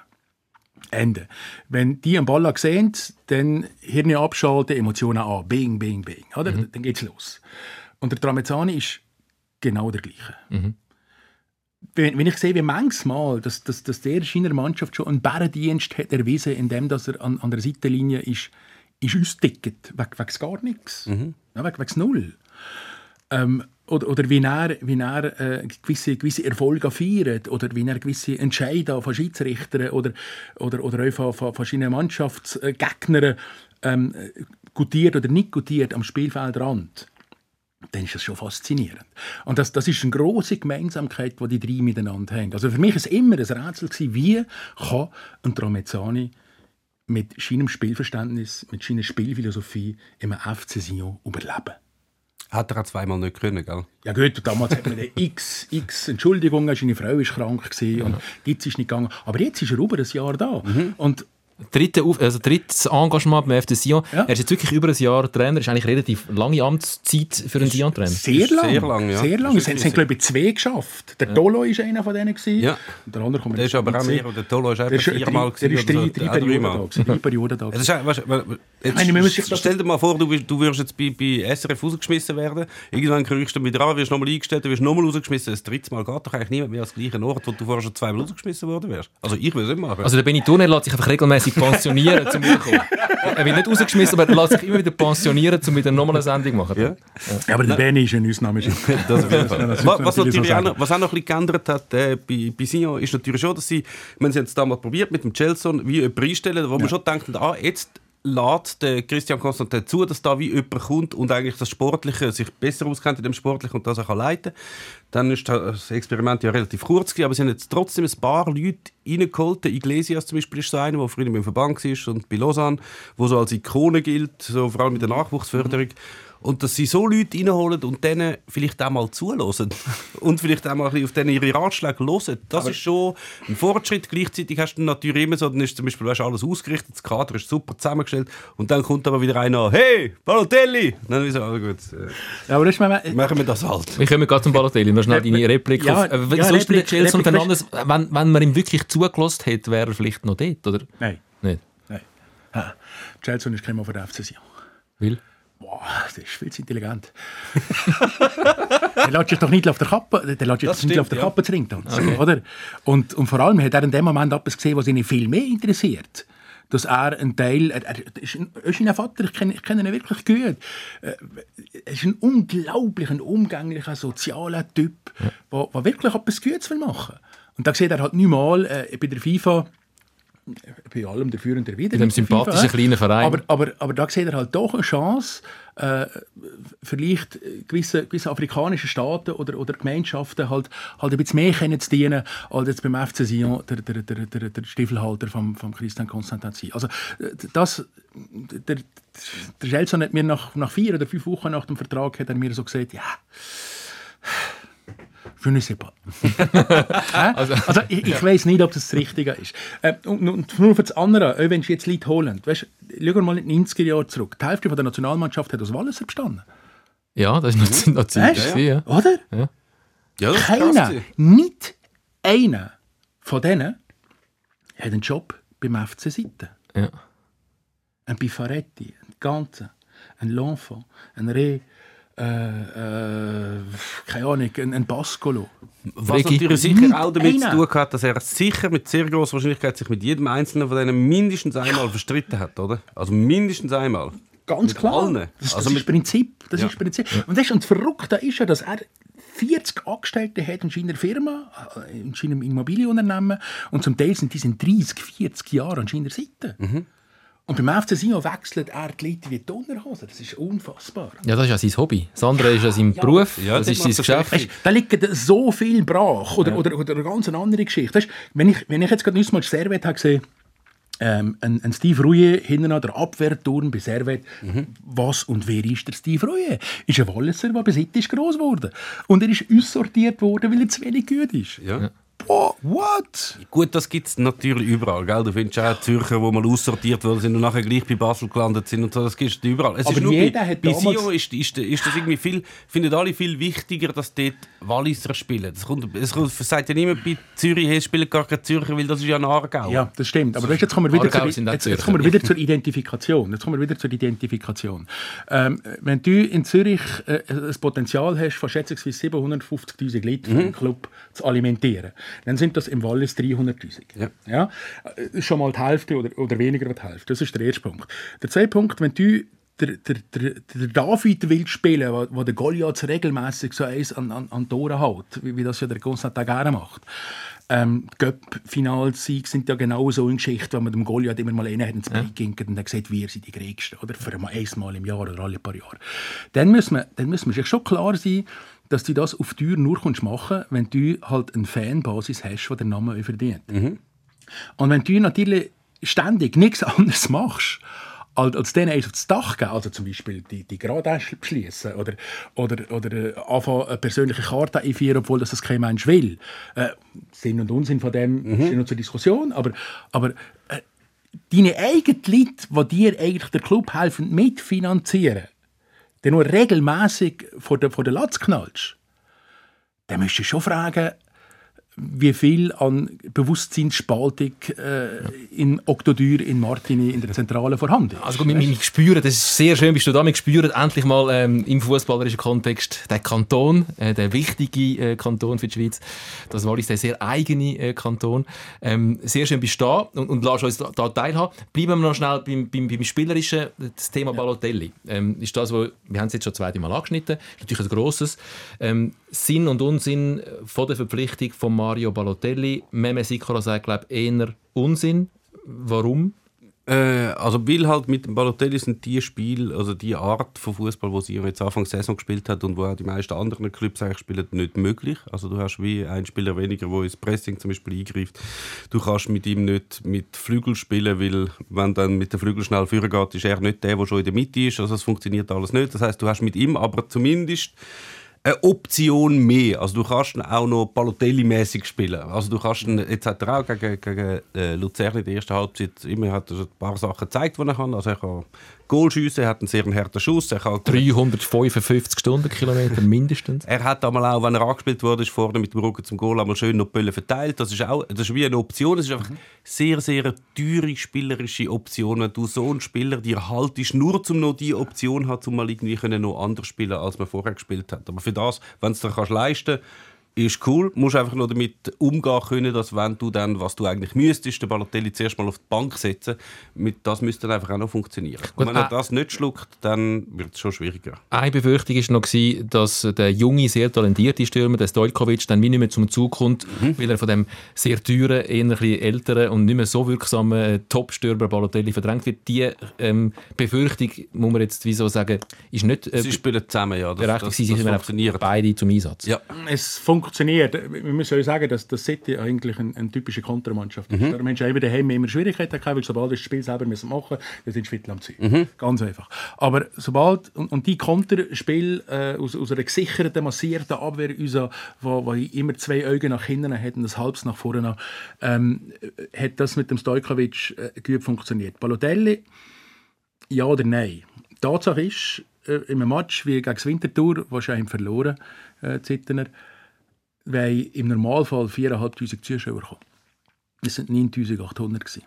Speaker 2: Ende. Wenn die einen Ball sehen, dann Hirn abschalten, Emotionen an. Bing, bing, bing. Oder?
Speaker 3: Mhm.
Speaker 2: Dann geht's los. Und der Tramezzani ist genau der gleiche.
Speaker 3: Mhm.
Speaker 2: Wenn, wenn ich sehe, wie manchmal, dass, dass, dass der in seiner Mannschaft schon einen Bärendienst hat erwiesen, indem dass er an, an der Seitenlinie ist, ist austickt, wegen, wegen gar nichts. Ja, wegen, wegen Null. Ähm, oder, oder wie er, wie er äh, gewisse, gewisse Erfolge feiert oder wie er gewisse Entscheidungen von Schiedsrichtern oder, oder, oder auch von, von verschiedenen Mannschaftsgegnern ähm, gutiert oder nicht gutiert am Spielfeldrand, dann ist das schon faszinierend. Und das, das ist eine große Gemeinsamkeit, die die drei miteinander haben. Also für mich es immer ein Rätsel, wie kann ein Tramezzani mit seinem Spielverständnis, mit seiner Spielphilosophie im FC Sion überleben.
Speaker 1: Hat er auch zweimal nicht können, gell?
Speaker 2: Ja gut, damals hat man x, x Entschuldigungen, seine Frau war krank gewesen und jetzt ist nicht gegangen. Aber jetzt ist er über ein Jahr da. Und
Speaker 3: Dritte Auf also drittes Engagement beim FC Sion.
Speaker 2: Ja.
Speaker 3: Er ist jetzt wirklich über ein Jahr Trainer. Das ist eigentlich relativ lange Amtszeit für einen Sion-Trainer.
Speaker 2: sehr lang.
Speaker 1: sehr lang, ja.
Speaker 2: Sehr lang. Es haben, haben, glaube ich, zwei geschafft. Der Dolo war einer von denen. gewesen.
Speaker 1: Ja.
Speaker 2: Und der andere kommt
Speaker 1: Der ist aber auch mehr, der Tolo ist
Speaker 2: ist
Speaker 1: viermal
Speaker 2: der ist drei, drei.
Speaker 1: Auch
Speaker 2: Perioden da. Drei Perioden da.
Speaker 1: Ja, das ist, ja- weißt, jetzt stell dir mal vor, du, wirst- du wirst jetzt bei, bei SRF rausgeschmissen werden. Irgendwann kriegst du wieder an, wirst nochmal eingestellt, wirst nochmal rausgeschmissen. Das dritte Mal geht doch eigentlich niemand mehr als gleichen Ort, wo du vorher schon zweimal rausgeschmissen worden wärst. Also ich will es nicht machen.
Speaker 3: Also der Benny Turner lässt sich einfach regelmäßig pensionieren, um wiederkommen. Er wird nicht rausgeschmissen, aber er lässt sich immer wieder pensionieren, um wieder nochmal eine Sendung zu machen.
Speaker 1: ja?
Speaker 2: Ja, aber der Benny ist eine Ausnahme.
Speaker 1: Das auf jeden Fall.
Speaker 2: Das
Speaker 1: was, was,
Speaker 2: natürlich
Speaker 1: auch noch, was auch noch ein bisschen geändert hat äh, bei, bei Sion, ist natürlich schon, dass sie, meine, sie haben es damals probiert mit dem Gelson, wie jemanden einstellen, wo man schon denkt, ah, jetzt lädt der Christian Constantin zu, dass da wie jemand kommt und eigentlich das Sportliche sich besser auskennt in dem Sportlichen und das auch kann leiten Dann ist das Experiment ja relativ kurz gewesen, aber sie haben jetzt trotzdem ein paar Leute reingeholt. Iglesias zum Beispiel ist so einer, der früher dem Verband war und bei Lausanne, der so als Ikone gilt, so vor allem mit der Nachwuchsförderung. Und dass sie so Leute reinholen und denen vielleicht auch mal zulassen und vielleicht auch mal ein bisschen auf denen ihre Ratschläge hören, das ist schon ein Fortschritt. Gleichzeitig hast du natürlich immer so, dann ist zum Beispiel weißt, alles ausgerichtet, das Kader ist super zusammengestellt und dann kommt aber wieder einer, hey, Balotelli! Und dann ist so, ah, gut, äh,
Speaker 2: Ja, aber das ist mir,
Speaker 1: machen wir das halt.
Speaker 3: Wir kommen gerade zum Balotelli. Noch schnell deine Replik.
Speaker 2: Ja,
Speaker 3: auf, äh,
Speaker 2: ja,
Speaker 3: sonst
Speaker 2: Replik-
Speaker 3: Gelson
Speaker 2: Replik-
Speaker 3: Fernandes, wenn, wenn man ihm wirklich zugelassen hätte, wäre er vielleicht noch dort, oder?
Speaker 2: Nein,
Speaker 3: Nicht?
Speaker 2: nein. Ha. Gelson ist kein Mann von der FC Sion.
Speaker 3: Will?
Speaker 2: Boah, der ist viel zu intelligent. der lässt sich doch nicht auf der Kappe, der lässt
Speaker 1: Das
Speaker 2: doch nicht auf
Speaker 1: stimmt,
Speaker 2: der
Speaker 1: ja.
Speaker 2: Kappe zu tanzen, oder? Und, und vor allem hat er in dem Moment etwas gesehen, was ihn viel mehr interessiert. Dass er ein Teil, er, er ist ein, ist ein Vater, ich kenne, ich kenne ihn wirklich gut. Äh, Er ist ein unglaublich, ein umgänglicher, sozialer Typ, der der wirklich etwas Gutes will machen Und da sieht er halt neunmal äh, bei der FIFA, bei allem der führende wieder.
Speaker 3: In dem sympathischen kleinen Verein.
Speaker 2: Aber, aber, aber da sieht er halt doch eine Chance, äh, vielleicht gewisse, gewisse afrikanische Staaten oder, oder Gemeinschaften halt, halt ein bisschen mehr können zu dienen, als jetzt beim FC Sion der, der, der, der, der Stiefelhalter von vom Christian sein. Also äh, das, der, der Gelson hat mir nach, nach vier oder fünf Wochen nach dem Vertrag hat er mir so gesagt, ja, Je ne sais pas. Hä? also, ich, ich weiß nicht, ob das das Richtige ist. Äh, und, und nur für das andere, auch wenn sie jetzt Leute holen, weißt, schau mal in die 90er Jahre zurück. Die Hälfte von der Nationalmannschaft hat aus Walliser bestanden.
Speaker 3: Ja, das ist noch, noch Zeit.
Speaker 2: Weißt?
Speaker 3: gewesen, Ja.
Speaker 2: Oder?
Speaker 1: Ja, das ist krass
Speaker 2: Keiner, nicht einer von denen hat einen Job beim FC Sitten.
Speaker 3: Ja.
Speaker 2: Ein Bifaretti, ein Ganze, ein L'Enfant, ein Reh, äh, äh, keine Ahnung, ein, ein Pascolo.
Speaker 1: Was
Speaker 3: Regi.
Speaker 1: natürlich sicher auch damit zu
Speaker 2: Einer.
Speaker 1: tun hat, dass er sicher mit sehr großer Wahrscheinlichkeit sich mit jedem einzelnen von denen mindestens einmal verstritten hat, oder? Also mindestens einmal.
Speaker 2: Ganz
Speaker 1: Mit
Speaker 2: klar.
Speaker 1: allen.
Speaker 2: Das, das
Speaker 1: Also
Speaker 2: ist
Speaker 1: mit-
Speaker 2: Prinzip. Das
Speaker 1: Ja.
Speaker 2: ist Prinzip. Und, das, und das Verrückte ist ja, dass er 40 Angestellte hat in seiner Firma, äh, in seinem Immobilienunternehmen. Und zum Teil sind die sind 30, 40 Jahre an seiner Seite.
Speaker 1: Mhm.
Speaker 2: Und beim FC Sion wechselt er die Leute wie die Unterhose. Das ist unfassbar.
Speaker 3: ja, das ist ja sein Hobby. Das andere ist ja sein Beruf,
Speaker 1: Ja,
Speaker 3: das
Speaker 1: das
Speaker 3: ist sein Geschäft.
Speaker 2: Weißt, da liegt so viel brach. Oder, oder, oder eine ganz andere Geschichte. Weißt, wenn, ich, wenn ich jetzt gerade nicht mal Servet habe gesehen ähm, ein, ein Steve Rouillet hinten an der Abwehrturm bei Servet. Was und wer ist der Steve Rouillet? Ist ein Walliser, der bis heute ist gross geworden. Und er ist aussortiert worden, weil er zu wenig gut ist.
Speaker 1: Ja.
Speaker 2: Boah, what?
Speaker 1: Gut, das gibt es natürlich überall. Gell? Du findest auch Zürcher, die mal aussortiert worden sind und nachher gleich bei Basel gelandet sind. Und so, das gibt es überall. Es
Speaker 2: Aber
Speaker 1: ist nur
Speaker 2: jeder
Speaker 1: bei,
Speaker 2: hat
Speaker 1: bei Sion ist, ist, ist das irgendwie viel, finden alle viel wichtiger, dass dort Walliser spielen. Das kommt, es kommt, sagt ja niemand bei Zürich, hey, spielen gar keine Zürcher, weil das ist ja ein Aargau.
Speaker 2: Ja, das stimmt. Aber weißt, jetzt, kommen wir wieder
Speaker 3: Aargau
Speaker 2: zur, jetzt, jetzt kommen wir wieder zur Identifikation. Jetzt kommen wir wieder zur Identifikation. Ähm, wenn du in Zürich äh, das Potenzial hast, von schätzungsweise 750'000 Leuten für einen Club zu alimentieren, dann sind das im Wallis 300'000.
Speaker 1: Ja.
Speaker 2: Ja? Äh, Schon mal die Hälfte oder, oder weniger als die Hälfte. Das ist der erste Punkt. Der zweite Punkt, wenn du der, der, der, der David will spielen, wo, wo der Goliath regelmäßig so eins an, an, an Ohren hält, wie, wie das ja der Konstantin gerne macht. Ähm, die Göpp-Finalsiege sind ja genau so eine Geschichte, wenn man dem Goliath immer mal einen ins Bein ja. und dann sieht, wir sind die Größten, oder? Für einmal Mal im Jahr oder alle paar Jahre. Dann muss man, dann muss man sich schon klar sein, dass du das auf Tür nur machen kannst, wenn du halt eine Fanbasis hast, die den Namen verdient. Mhm. Und wenn du natürlich ständig nichts anderes machst, als, als denen eins aufs Dach geben, also zum Beispiel die, die Gradäschel beschließen oder, oder, oder äh, anfangen, eine persönliche Karte einführen, obwohl das, das kein Mensch will. Äh, Sinn und Unsinn von dem mhm. ist noch zur Diskussion, aber, aber äh, deine eigenen Leute, die dir eigentlich der Club helfen, mitfinanzieren, die nur regelmäßig vor der, vor der Latz knallst, dann müsstest du schon fragen, wie viel an Bewusstseinsspaltung äh, in Octodür in Martini in der Zentrale vorhanden ist.
Speaker 3: Also wir, wir spüren, das ist sehr schön, bist du da, wir spüren endlich mal ähm, im fußballerischen Kontext den Kanton, äh, der wichtige äh, Kanton für die Schweiz, das war der sehr eigene äh, Kanton. Ähm, sehr schön bist du da und, und lass uns da, da teilhaben. Bleiben wir noch schnell beim, beim, beim Spielerischen, das Thema Balotelli. Ähm, ist das, wo, wir haben es jetzt schon zweite Mal angeschnitten, ist natürlich ein grosses. Ähm, Sinn und Unsinn von der Verpflichtung von Mario Balotelli. Meme Sikora sagt, glaube ich, eher Unsinn. Warum?
Speaker 1: Äh, also weil halt mit dem Balotelli sind die Spiel, also die Art von Fußball, wo sie jetzt Anfang der Saison gespielt hat und wo auch die meisten anderen Clubs eigentlich spielen, nicht möglich. Also du hast wie einen Spieler weniger, der ins Pressing zum Beispiel eingreift. Du kannst mit ihm nicht mit Flügel spielen, weil wenn dann mit dem Flügel schnell führen geht, ist er nicht der, der schon in der Mitte ist. Also es funktioniert alles nicht. Das heißt, du hast mit ihm aber zumindest eine Option mehr. Also du kannst auch noch Balotelli-mäßig spielen. Also du kannst ihn, jetzt hat er auch gegen, gegen äh, Luzern in der ersten Halbzeit immer hat er ein paar Sachen gezeigt, die er kann. Also er kann Goal schiessen, er hat einen sehr harten Schuss. Er kann
Speaker 3: 355 Stundenkilometer mindestens.
Speaker 1: er hat einmal auch, wenn er angespielt wurde, ist vorne mit dem Rücken zum Goal einmal schön noch die Bälle verteilt. Das ist auch, das ist wie eine Option. Es ist einfach mhm. sehr, sehr teure spielerische Option. Wenn du so einen Spieler dir haltest, nur um noch die Option hat, um mal irgendwie noch anders spielen, als man vorher gespielt hat. Aber für das, wenn du es dir leisten kannst, ist cool. Du musst einfach noch damit umgehen können, dass wenn du dann, was du eigentlich müsstest, den Balotelli zuerst mal auf die Bank setzen, mit das müsste dann einfach auch noch funktionieren. Gut, wenn er äh, das nicht schluckt, dann wird es schon schwieriger.
Speaker 3: Eine Befürchtung war noch, dass der junge, sehr talentierte Stürmer, der Stojkovic, dann nicht mehr zum Zug kommt, mhm. weil er von dem sehr teuren, eher älteren und nicht mehr so wirksamen äh, Top-Stürmer Balotelli verdrängt wird. Die ähm, Befürchtung, muss man jetzt wieso sagen, ist nicht
Speaker 1: äh, Sie spielen zusammen, ja.
Speaker 3: Das, das, das, Sie sind beide zum Einsatz.
Speaker 2: Ja. Es funktioniert. Wir müssen ja sagen, dass das City eigentlich eine, eine typische Kontermannschaft ist. Mhm. Darum haben sie daheim immer Schwierigkeiten gehabt, weil sobald das Spiel selber müssen machen müssen, dann sind sie am Ziel. Mhm. Ganz einfach. Aber sobald, und, und die Konterspiel äh, aus, aus einer gesicherten, massierten Abwehr, unser, wo, wo immer zwei Augen nach hinten hat und das halbes nach vorne, ähm, hat das mit dem Stojkovic äh, gut funktioniert. Balotelli, ja oder nein? Tatsache ist, äh, in einem Match wie gegen das Winterthur, wo sie verloren äh, Zittener, weil im Normalfall 4'500 Zuschauer kommen. Es waren 9800.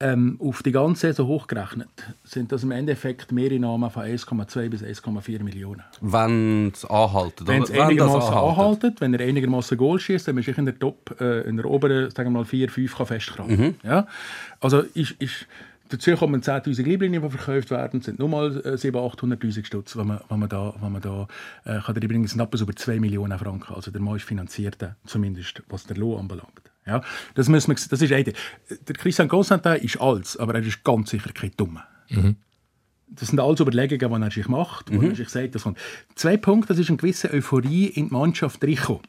Speaker 2: Ähm, auf die ganze Saison hochgerechnet sind das im Endeffekt Mehreinnahmen von 1,2 bis 1,4 Millionen.
Speaker 1: Wenn es anhaltet.
Speaker 2: Wenn es einigermaßen anhaltet, wenn er einigermaßen Goal schießt, dann ist ich in der Top, äh, in der oberen, sagen wir mal 4, 5 festkrampfen. Mhm. Ja? Also ist, ist Dazu kommen 10'000 Lieblinien, die verkauft werden, sind nur mal 700'000, 800'000 Stutz, wenn man, wenn man da, wenn man da äh, kann der übrigens sind etwas über 2 Millionen Franken, also der meist finanzierte, zumindest was der Lohn anbelangt. Ja, das, müssen wir, das ist eine. Der Christian Constantin ist alt, aber er ist ganz sicher kein Dummer. Mhm. Das sind alles Überlegungen, die er sich macht, mhm. er sich sagt. Das Zwei Punkte, das ist eine gewisse Euphorie in die Mannschaft reingekommen.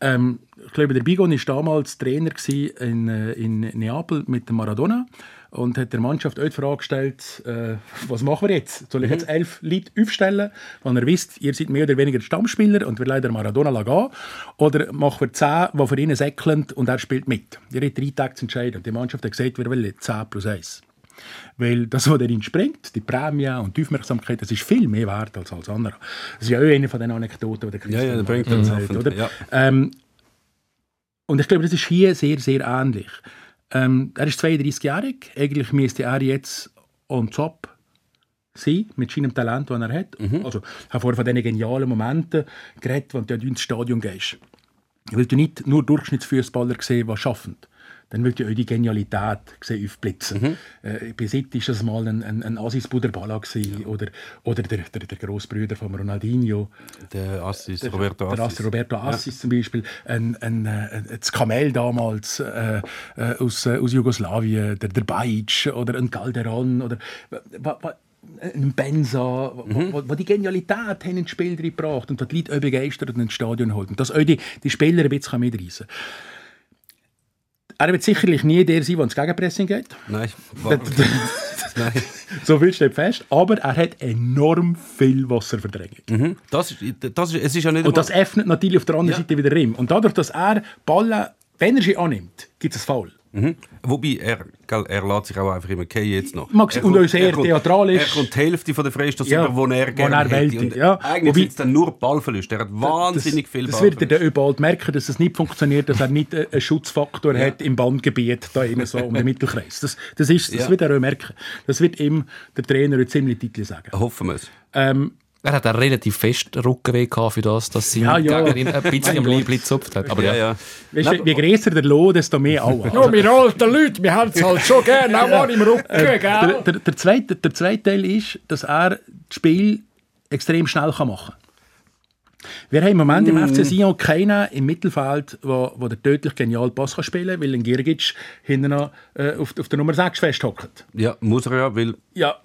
Speaker 2: Ähm, ich glaube, der Bigon war damals Trainer in, äh, in Neapel mit dem Maradona und hat der Mannschaft auch die Frage gestellt, äh, was machen wir jetzt? Soll ich jetzt mhm. elf Leute aufstellen, wenn ihr wisst, ihr seid mehr oder weniger Stammspieler und wir leider Maradona gehen? Oder machen wir zehn, die für ihn säckeln und er spielt mit? Ihr habt drei Tage zu entscheiden. Und die Mannschaft hat gesagt, wir wollen 10 plus 1. Weil das, was darin springt, die Prämie und die Aufmerksamkeit, das ist viel mehr wert als alles andere. Das ist ja auch eine von den Anekdoten, die der
Speaker 1: Christian ja, ja, bringt erzählt,
Speaker 2: oder? Ja. Ähm, und ich glaube, das ist hier sehr, sehr ähnlich. Ähm, er ist 32-jährig. Eigentlich müsste er jetzt on top sein, mit seinem Talent, das er hat. Mhm. Also, ich habe vorher von diesen genialen Momenten geredet, wenn du ins Stadion gehst. Weil du nicht nur Durchschnittsfußballer gesehen, die schaffen. Dann wird ja auch die Genialität aufblitzen.
Speaker 1: Mhm.
Speaker 2: Äh, City war das mal ein, ein, ein Asis Buderbala gewesen, oder, oder der, der, der Grossbruder von Ronaldinho,
Speaker 1: Der Assis, Roberto
Speaker 2: der
Speaker 1: Assis.
Speaker 2: Assis, Roberto Assis zum Beispiel, ein, ein, äh, ein, das Kamel damals äh, äh, aus, äh, aus Jugoslawien, der, der Bajic oder ein Calderon oder ein Benza, wo, wo, wo die Genialität haben ins Spiel gebracht und die Leute auch begeistert und ins Stadion holt. Und das auch die, die Spieler ein bisschen mitreißen kann. Er wird sicherlich nie der sein, der ins Gegenpressing geht.
Speaker 1: Nein, nein.
Speaker 2: So viel steht fest. Aber er hat enorm viel Wasserverdrängung.
Speaker 1: Mhm. Das, ist- das, ist- es ist ja nicht
Speaker 2: Und das öffnet natürlich auf der anderen
Speaker 1: Ja.
Speaker 2: Seite wieder Rim. Und dadurch, dass er Ballen, wenn er sie annimmt, gibt es Foul.
Speaker 1: Mhm. Wobei, er, er lässt sich auch einfach immer fallen jetzt noch.
Speaker 2: Sein,
Speaker 1: Er
Speaker 2: und
Speaker 1: kommt-
Speaker 2: sehr
Speaker 1: er kommt-
Speaker 2: theatralisch.
Speaker 1: Er kommt die Hälfte von der Freistoß
Speaker 2: Ja,
Speaker 1: über, wo er gerne
Speaker 2: er
Speaker 1: hätte. Und
Speaker 2: ja.
Speaker 1: Eigentlich sind es dann nur Ballverluste. Er hat wahnsinnig viel
Speaker 2: Das wird er
Speaker 1: Ballverluste.
Speaker 2: dann überall merken, dass es nicht funktioniert, dass er nicht äh, einen Schutzfaktor hat im Bandgebiet da innen so um den Mittelkreis. Das, das, ist, das
Speaker 1: Ja.
Speaker 2: wird er auch merken. Das wird ihm der Trainer ziemlich deutlich sagen.
Speaker 1: Hoffen wir es.
Speaker 2: Ähm,
Speaker 3: Er hat einen relativ festen Rückenweh gehabt für das, dass seine
Speaker 2: Ja, ja.
Speaker 3: Gegnerin ein bisschen am Leibli gezupft hat. Aber
Speaker 1: Ja,
Speaker 3: ja,
Speaker 2: weißt du, wie größer der Lohn, desto mehr auch.
Speaker 5: Ja, wir alten Leute, wir haben es halt schon gerne, auch mal im Rücken,
Speaker 2: der,
Speaker 5: gell?
Speaker 2: der, der, zweite, der zweite Teil ist, dass er das Spiel extrem schnell kann machen kann. Wir haben im Moment im FC Sion keinen im Mittelfeld, wo, wo der tödlich genial Pass kann spielen kann, weil ein Girgic hinten noch, äh, auf, auf der Nummer 6 festhockt.
Speaker 1: Ja, muss er ja, weil
Speaker 2: Ja,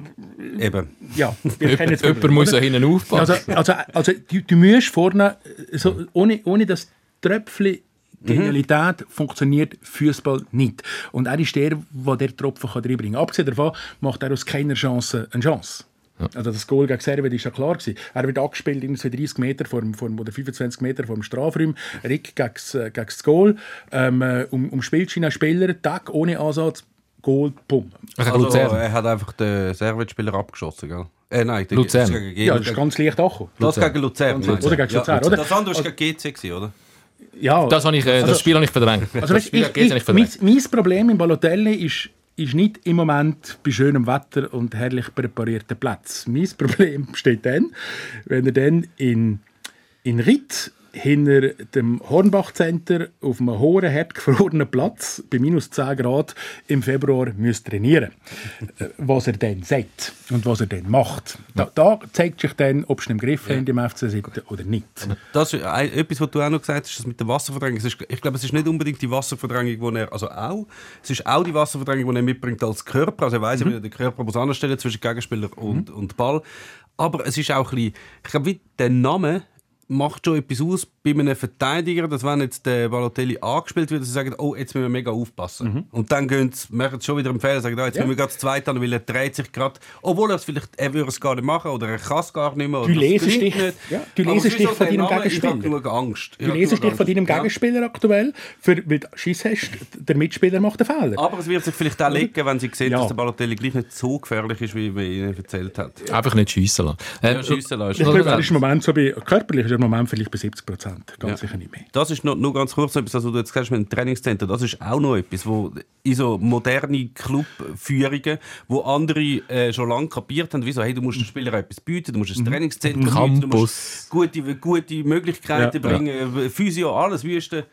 Speaker 1: eben.
Speaker 2: ja, wir kennen das
Speaker 3: jemand
Speaker 2: Problem,
Speaker 3: muss ja hinten aufpassen.
Speaker 2: Also, also, also du, du musst vorne, so, ohne, ohne das Tröpfchen Genialität funktioniert Fußball nicht. Und er ist der, der der Tropfen kann reinbringen kann. Abgesehen davon macht er aus keiner Chance eine Chance. Also das Goal gegen Serbien ist ja klar gewesen. Er wird angespielt in 30 Meter vor dem, vor dem, oder 25 Meter vor dem Strafraum. Rick gegen das, äh, gegen das Goal. Ähm, äh, um, um Spielschein Spieler, Tag ohne Ansatz, Goal, bumm.
Speaker 3: Also,
Speaker 1: Also, er hat einfach den Servet-Spieler abgeschossen, gell? Äh, nein, der-
Speaker 3: Luzern.
Speaker 1: das ist gegen,
Speaker 2: Ja, das ist ganz leicht angekommen.
Speaker 1: das gegen Luzern.
Speaker 2: Luzern. Oder gegen Luzern,
Speaker 1: ja,
Speaker 2: oder?
Speaker 1: Das andere war gegen GC, gewesen, oder?
Speaker 2: Ja,
Speaker 3: Das, habe ich, äh, das Spiel habe ich verdrängt.
Speaker 2: Also,
Speaker 3: das Spiel
Speaker 2: ich,
Speaker 3: ja
Speaker 2: ich,
Speaker 3: nicht
Speaker 2: mein,
Speaker 3: verdrängt.
Speaker 2: mein Problem im Balotelli ist, ist nicht im Moment bei schönem Wetter und herrlich präparierten Plätzen. Mein Problem besteht dann, wenn er dann in, in Ritt hinter dem Hornbach-Center auf einem hohen, hart gefrorenen Platz bei minus 10 Grad im Februar muss trainieren Äh, Was er dann sagt und was er dann macht. Da, da zeigt sich dann, ob es im Griff haben im FC Sitten oder nicht.
Speaker 1: Das ist etwas, was du auch noch gesagt hast, das mit der Wasserverdrängung. Ich glaube, es ist nicht unbedingt die Wasserverdrängung, die er, also auch, es ist auch die Wasserverdrängung, die er mitbringt als Körper. Also er weiß,
Speaker 2: Mhm.
Speaker 1: er den Körper muss anstellen zwischen Gegenspieler und, und Ball. Aber es ist auch ein bisschen, ich glaube, wie der Name macht schon etwas aus bei einem Verteidiger, dass wenn jetzt der Balotelli angespielt wird, dass sie sagen, oh, jetzt müssen wir mega aufpassen. Und dann gehen sie, machen sie schon wieder im Fehler, sagen, oh, jetzt
Speaker 2: Mhm. Ja.
Speaker 1: müssen wir gerade das Zweite an, weil er dreht sich gerade, obwohl er es vielleicht, er würde es gar nicht machen oder er kann es gar nicht mehr. oder
Speaker 2: Du
Speaker 1: es
Speaker 2: lesest
Speaker 1: gelingt
Speaker 2: dich-
Speaker 1: nicht.
Speaker 2: ja, du
Speaker 1: Aber
Speaker 2: lesest
Speaker 1: es ist
Speaker 2: dich
Speaker 1: auch
Speaker 2: von deinem Gegenspieler.
Speaker 1: Ich habe Angst. Ich
Speaker 2: Du lesest dich von deinem
Speaker 1: Angst. Ja.
Speaker 2: Gegenspieler aktuell, für, weil du Schiss hast, der Mitspieler macht einen Fehler.
Speaker 1: Aber es wird sich vielleicht auch legen, wenn sie sehen,
Speaker 2: Ja.
Speaker 1: dass der Balotelli gleich nicht so gefährlich ist, wie man ihnen erzählt hat.
Speaker 3: Einfach nicht schiessen lassen. Äh,
Speaker 1: Ja, schiessen lassen.
Speaker 2: Ich
Speaker 3: was-
Speaker 2: glaube, er ist im Moment so bei, körperlich er im Moment vielleicht bei 70 Prozent, ganz
Speaker 1: Ja.
Speaker 2: sicher nicht mehr.
Speaker 1: Das ist noch, nur ganz kurz etwas, was du jetzt gesagt hast mit dem Trainingscenter. Das ist auch noch etwas, wo in so moderne Clubführungen, wo andere äh, schon lange kapiert haben, wieso, hey, du musst den Spielern etwas bieten, du musst ein Trainingszentrum bieten, du
Speaker 3: Campus.
Speaker 1: musst gute, gute Möglichkeiten
Speaker 2: Ja.
Speaker 1: bringen, Physio, alles Wüste.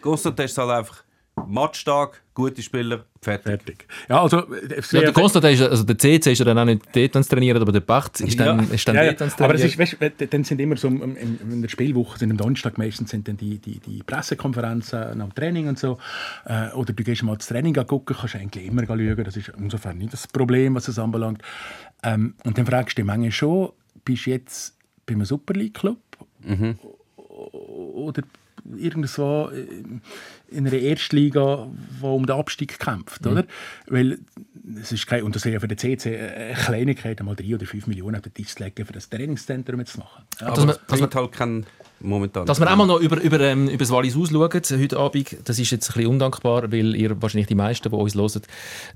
Speaker 1: Constantin ist halt einfach Matchtag, gute Spieler, fertig.
Speaker 2: Fertig. Ja, also, es
Speaker 3: ja, der Konstantin ist, also der CC ist ja dann auch nicht dort, wenn es trainiert, aber der Bacht ist dann,
Speaker 1: Ja.
Speaker 3: ist dann
Speaker 2: ja, ja.
Speaker 3: dort, wenn es
Speaker 2: Aber es ist, weißt, dann sind immer so im, im, in der Spielwoche, sind am Donnerstag meistens sind dann die, die, die Pressekonferenzen nach dem Training und so. Äh, oder du gehst mal das Training gucken, kannst eigentlich immer schauen. Das ist insofern nicht das Problem, was es anbelangt. Ähm, und dann fragst du dich manchmal schon, bist du jetzt bei einem Super League Club oder irgendwo in einer Erstliga, die um den Abstieg kämpft, oder? Weil es ist kein, und das ist ja für den CC eine Kleinigkeit, einmal drei oder fünf Millionen auf den Tisch zu legen, für das Trainingszentrum zu machen.
Speaker 1: Aber
Speaker 3: Dass man-
Speaker 1: bringt halt keinen momentan.
Speaker 3: Dass wir auch mal noch über, über, ähm, über das Wallis ausschauen heute Abend, das ist jetzt ein bisschen undankbar, weil ihr wahrscheinlich die meisten, die uns hören,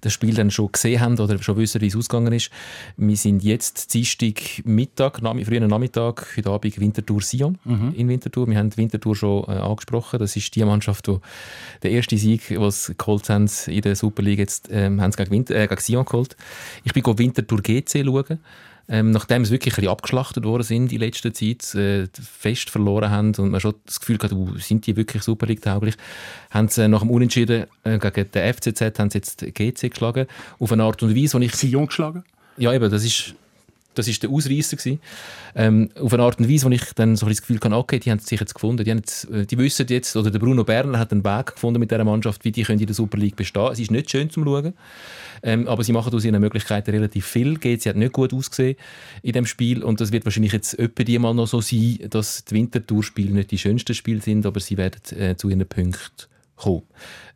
Speaker 3: das Spiel dann schon gesehen haben oder schon wissen, wie es ausgegangen ist. Wir sind jetzt Dienstag Mittag, Nami, frühen Nachmittag, heute Abend Winterthur Sion in Winterthur. Wir haben Winterthur schon äh, angesprochen. Das ist die Mannschaft, die der erste Sieg, den sie geholt haben in der Super League, jetzt ähm, haben sie gegen, Winter, äh, gegen Sion geholt. Ich bin Winterthur GC schauen. ähm, nachdem sie wirklich ein bisschen abgeschlachtet worden sind in letzter Zeit, äh, fest verloren haben und man schon das Gefühl hatte, uh, sind die wirklich Super League tauglich, haben sie nach dem Unentschieden äh, gegen den FCZ haben sie jetzt GC geschlagen, auf eine Art und Weise, wo ich...
Speaker 2: Sion geschlagen?
Speaker 3: Ja, eben, das ist das ist der Ausreißer. Ähm, auf eine Art und Weise, wo ich dann so ein das Gefühl hatte, okay, die haben sich jetzt gefunden, die, haben jetzt, äh, die wissen jetzt, oder der Bruno Berner hat einen Weg gefunden mit dieser Mannschaft, wie die können in der Super League bestehen. Es ist nicht schön zum Schauen, ähm, aber sie machen aus ihren Möglichkeiten relativ viel. Geht, sie hat nicht gut ausgesehen in dem Spiel und das wird wahrscheinlich jetzt öppe die mal noch so sein, dass die Wintertour-Spiele nicht die schönsten Spiele sind, aber sie werden äh, zu ihren Punkten kommen.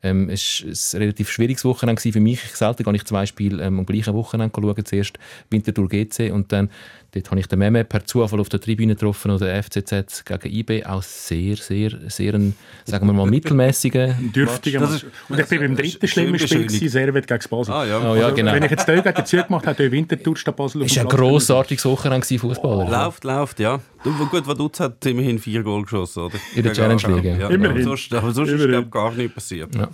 Speaker 3: Ähm, es war ein relativ schwieriges Wochenende für mich. Selten gehe ich zwei Spiele ähm, am gleichen Wochenende schauen. Zuerst Winterthur GC und dann dort habe ich den Meme per Zufall auf der Tribüne getroffen oder FCZ gegen IB. Auch sehr, sehr, sehr ein, sagen wir mal, mittelmäßigen.
Speaker 2: Dürftiger
Speaker 1: Das ist-
Speaker 2: Und ich bin beim dritten schlimmen Spiel, gewesen, Servet gegen Basel.
Speaker 1: Ah, ja.
Speaker 3: Oh, ja, genau.
Speaker 2: Wenn ich jetzt den gegen Zürich gemacht hätte, Winterthur statt Basel dem
Speaker 3: war ein grossartiges Wochenende Fußballer.
Speaker 1: Läuft, läuft, ja. Du, gut, Vaduz hat immerhin vier Goal geschossen, oder?
Speaker 3: In der Challenge League, ja.
Speaker 2: Immerhin.
Speaker 1: Aber sonst, aber sonst ist, gar nichts passiert.
Speaker 3: Ja.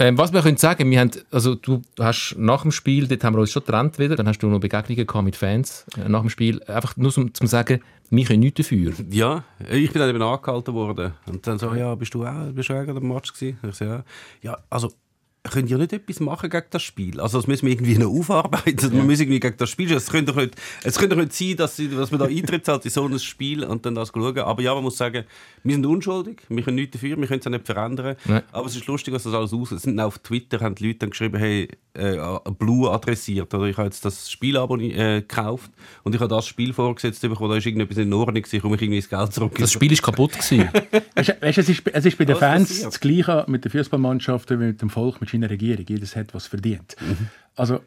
Speaker 3: Ähm, was wir können sagen, wir haben, also du hast nach dem Spiel, dort haben wir uns schon getrennt wieder, dann hast du noch Begegnungen gehabt mit Fans äh, nach dem Spiel, einfach nur zum, zum sagen, wir können nichts dafür.
Speaker 1: Ja, ich bin dann eben angehalten worden. Und dann so, ja, bist du auch, bist du auch am Match gewesen? Ich so, ja. ja, also könnt ihr nicht etwas machen gegen das Spiel? Also das müssen wir irgendwie noch aufarbeiten. Also, Wir müssen irgendwie gegen das Spiel. Es könnte doch nicht, es könnte doch nicht sein, dass, sie, dass man da Eintritt zahlt in so ein Spiel und dann das schauen. Aber ja, man muss sagen, wir sind unschuldig, wir können nichts dafür, wir können es auch nicht verändern.
Speaker 3: Nein.
Speaker 1: Aber es ist lustig, was das alles aus. Es sind auch auf Twitter haben die Leute dann geschrieben, hey, äh, Blue adressiert oder ich habe jetzt das Spielabo äh, gekauft und ich habe das Spiel vorgesetzt bekommen, da ist irgendetwas in Ordnung gewesen, ich komme irgendwie das Geld zurück.
Speaker 3: Das Spiel ist kaputt gewesen.
Speaker 2: Weißt, du, weißt, es, ist, es ist bei den Fans
Speaker 1: passiert?
Speaker 2: das Gleiche mit den Fußballmannschaften wie mit dem Volk, mit seiner Regierung. Jedes hat was verdient.
Speaker 1: Mhm.
Speaker 2: Also,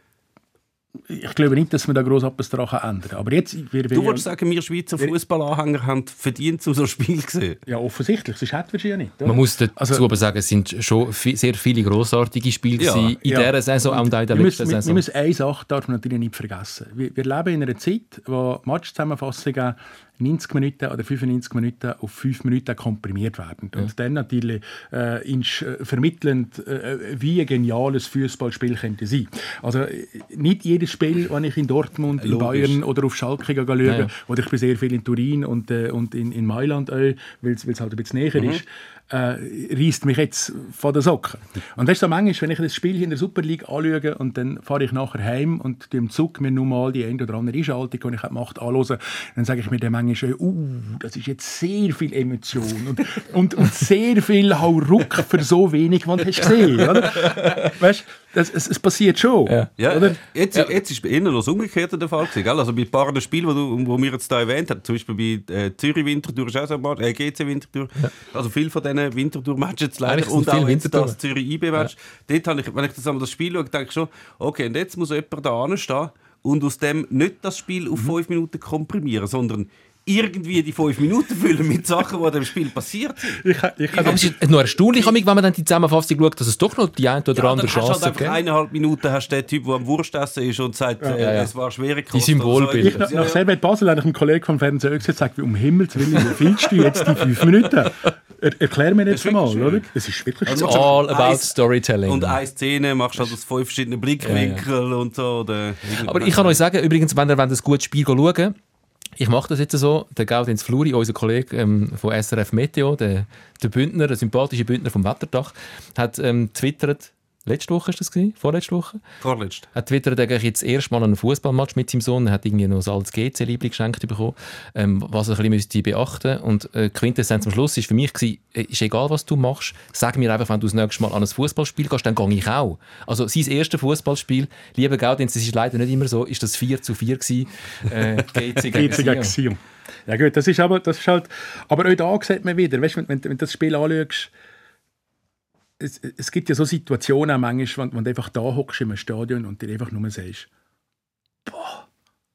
Speaker 2: ich glaube nicht, dass man da groß etwas daran ändern kann. Aber jetzt, wir, wir,
Speaker 1: Du wolltest sagen, wir Schweizer Fußballanhänger haben verdient, um so ein Spiel zu sehen?
Speaker 2: ja, offensichtlich, sonst hätten wir sie ja nicht. Oder?
Speaker 3: Man muss dazu
Speaker 2: Also-
Speaker 3: aber sagen, es sind schon vi- sehr viele grossartige Spiele
Speaker 1: Ja,
Speaker 3: in
Speaker 2: Ja.
Speaker 3: dieser Saison und auch in der
Speaker 2: wir
Speaker 3: letzten
Speaker 2: müssen, wir, wir
Speaker 3: Saison.
Speaker 2: müssen eine Sache darf man natürlich nicht vergessen. Wir, wir leben in einer Zeit, wo Matchzusammenfassungen 90 Minuten oder 95 Minuten auf 5 Minuten komprimiert werden. Und dann natürlich äh, ins, äh, vermittelnd, äh, wie ein geniales Fußballspiel könnte sein. Also äh, nicht jedes Spiel, wenn ich in Dortmund, in
Speaker 1: Logisch.
Speaker 2: Bayern oder auf Schalke schaue,
Speaker 3: Ja, ja.
Speaker 2: oder ich bin sehr viel in Turin und, äh, und in, in Mailand, äh, weil es halt ein bisschen näher ist, äh, reißt mich jetzt von den Socken. Und das ist so manchmal, wenn ich das Spiel in der Super League anschaue und dann fahre ich nachher heim und im Zug mir nun mal die eine oder andere Einschaltung, die ich gemacht habe, anhören, dann sage ich mir dann manchmal, uh, das ist jetzt sehr viel Emotion und, und, und sehr viel Hauruck für so wenig, was du hast gesehen oder? Weißt, das, es, es passiert schon.
Speaker 1: Ja,
Speaker 2: Oder?
Speaker 1: Jetzt, jetzt ist eher noch das Umgekehrte der Fall gewesen, gell? Also bei ein paar Spielen, die du, wo wir jetzt da erwähnt haben, zum Beispiel bei äh, Zürich Winterthur ist auch so ein Match, äh, GC Winterthur, also viel von diesen Winterthur-Matches jetzt leider und
Speaker 3: viele
Speaker 1: auch jetzt das Zürich IB-Match. Dort habe ich, wenn ich das einmal das Spiel schaue, denke ich schon, okay, und jetzt muss jemand da anstehen und aus dem nicht das Spiel
Speaker 3: Mhm.
Speaker 1: auf fünf Minuten komprimieren, sondern irgendwie die fünf Minuten füllen mit Sachen, die in dem Spiel passiert sind.
Speaker 2: Ich, ich,
Speaker 3: Aber es ist nur erstaunlich, wenn man dann die Zusammenfassung schaut, dass es doch noch die eine oder
Speaker 1: Ja,
Speaker 3: andere
Speaker 1: halt
Speaker 3: Chance gibt.
Speaker 1: eineinhalb Minuten hast du den Typ, der am Wurst essen ist und sagt, äh,
Speaker 3: ja, ja.
Speaker 1: es war schwere Kost.
Speaker 3: Die Symbolbilder.
Speaker 2: Ich, nach, nach Servet Basel habe ich einem Kollegen vom Fernsehen gesagt, wie um Himmels Willen, wie fühlst du jetzt die fünf Minuten? Er, erklär mir jetzt mal,
Speaker 1: wirklich
Speaker 2: oder?
Speaker 1: schön.
Speaker 2: Es ist wirklich
Speaker 1: Also
Speaker 2: so.
Speaker 3: All about
Speaker 1: eins-
Speaker 3: Storytelling.
Speaker 1: Und eine Szene machst du halt aus fünf verschiedenen Blickwinkeln und so. Oder
Speaker 3: Aber ich kann euch sagen, übrigens, wenn ihr wollt, ein gutes Spiel schauen ich mache das jetzt so, der Gaudens Fluri, unser Kollege ähm, von SRF Meteo, der, der Bündner, der sympathische Bündner vom Wetterdach, hat ähm, twittert, letzte Woche ist das gewesen? Vorletzte Woche?
Speaker 1: Vorletzt.
Speaker 3: Er twittert eigentlich jetzt erstmal einen Fußballmatch mit seinem Sohn. Er hat irgendwie noch ein altes GC-Liebling geschenkt bekommen, ähm, was er ein bisschen müsste beachten Und äh, Quintessenz am Schluss ist für mich gewesen, äh, ist egal, was du machst, sag mir einfach, wenn du das nächste Mal an ein Fußballspiel gehst, dann gehe ich auch. Also sein erstes Fußballspiel, lieber Gaudenz, das ist leider nicht immer so, ist das 4 zu 4 gewesen, äh, GC gegen
Speaker 2: GC
Speaker 3: Sion.
Speaker 2: Sion. Ja gut, das ist aber, das ist halt, aber auch da sieht man wieder, weißt, wenn, wenn, wenn du das Spiel anschaust, es, es gibt ja so Situationen manchmal, wenn, wenn du einfach da hockst im Stadion und dir einfach nur sagst,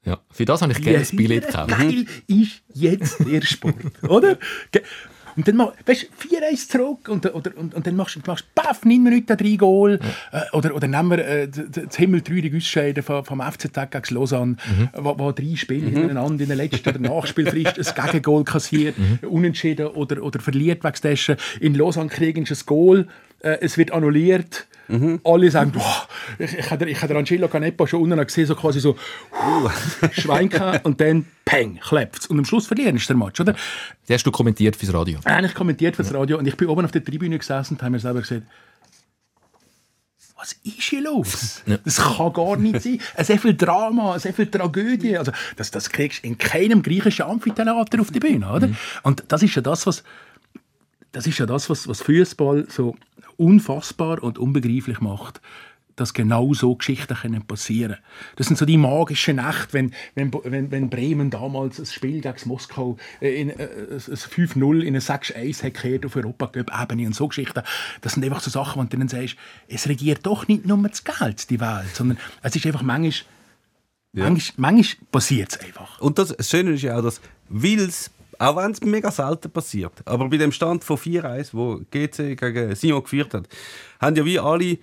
Speaker 3: Ja, für das habe ich gerne das Billett gekauft.
Speaker 2: geil ist jetzt der Sport, oder? Und dann mach, weißt du, 4-1 zurück und, oder, und, und dann machst du machst, baff, 9 Minuten, 3 Goal. Äh, oder, oder nehmen wir äh, das himmeltreudige Ausscheiden vom, vom FCZ gegen Lausanne, wo, wo drei Spiele hintereinander in der letzten oder Nachspielfrist ein Gegengoal kassiert, unentschieden oder, oder verliert wegen dessen. In Lausanne kriegen sie ein Goal, äh, es wird annulliert Alle sagen, boah, ich, ich, habe ich habe den Angelo Canepa schon unten gesehen, so quasi so uh, und dann peng, klappt Und am Schluss verlieren ist der Match, oder?
Speaker 3: Das hast du kommentiert fürs Radio.
Speaker 2: Eigentlich kommentiert für das Radio und ich bin oben auf der Tribüne gesessen und habe mir selber gesagt, was ist hier los? Das kann gar nicht sein. Sehr viel Drama, sehr viel Tragödie. Also, das, das kriegst du in keinem griechischen Amphitheater auf die Bühne, oder? Und das ist ja das, was das ist ja das, was, was Fußball so unfassbar und unbegreiflich macht dass genau so Geschichten können passieren Das sind so die magischen Nächte, wenn, wenn, wenn, wenn Bremen damals ein Spiel gegen Moskau äh, in, äh, ein 5-0 in ein 6-1 gekehrt auf Europacup-Ebene und so Geschichten. Das sind einfach so Sachen, wo du dann sagst, es regiert doch nicht nur das Geld, die Welt, sondern es ist einfach manchmal,
Speaker 1: Ja.
Speaker 2: manchmal, manchmal passiert es einfach.
Speaker 1: Und das, das Schöne ist ja auch, dass Wils, auch wenn es mega selten passiert, aber bei dem Stand von 4-1, wo GC gegen Sion geführt hat, haben ja wie alle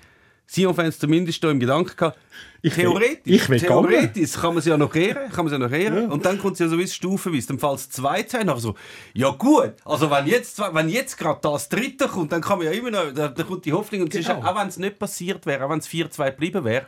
Speaker 1: Sion-Fans zumindest da im Gedanken gehabt,
Speaker 2: Ich will-
Speaker 1: theoretisch,
Speaker 2: ich will
Speaker 1: theoretisch kann man es ja noch ehren, kann man ja noch ehren. Und dann kommt es ja so wie stufenweise. Dann fällt es 2-2 nachher so, ja gut, also wenn jetzt, zwei- wenn jetzt gerade das dritte kommt, dann kann man ja immer noch, da, da kommt die Hoffnung. Und es ist,
Speaker 2: Genau.
Speaker 1: auch wenn es nicht passiert wäre, auch wenn es 4-2 geblieben wäre,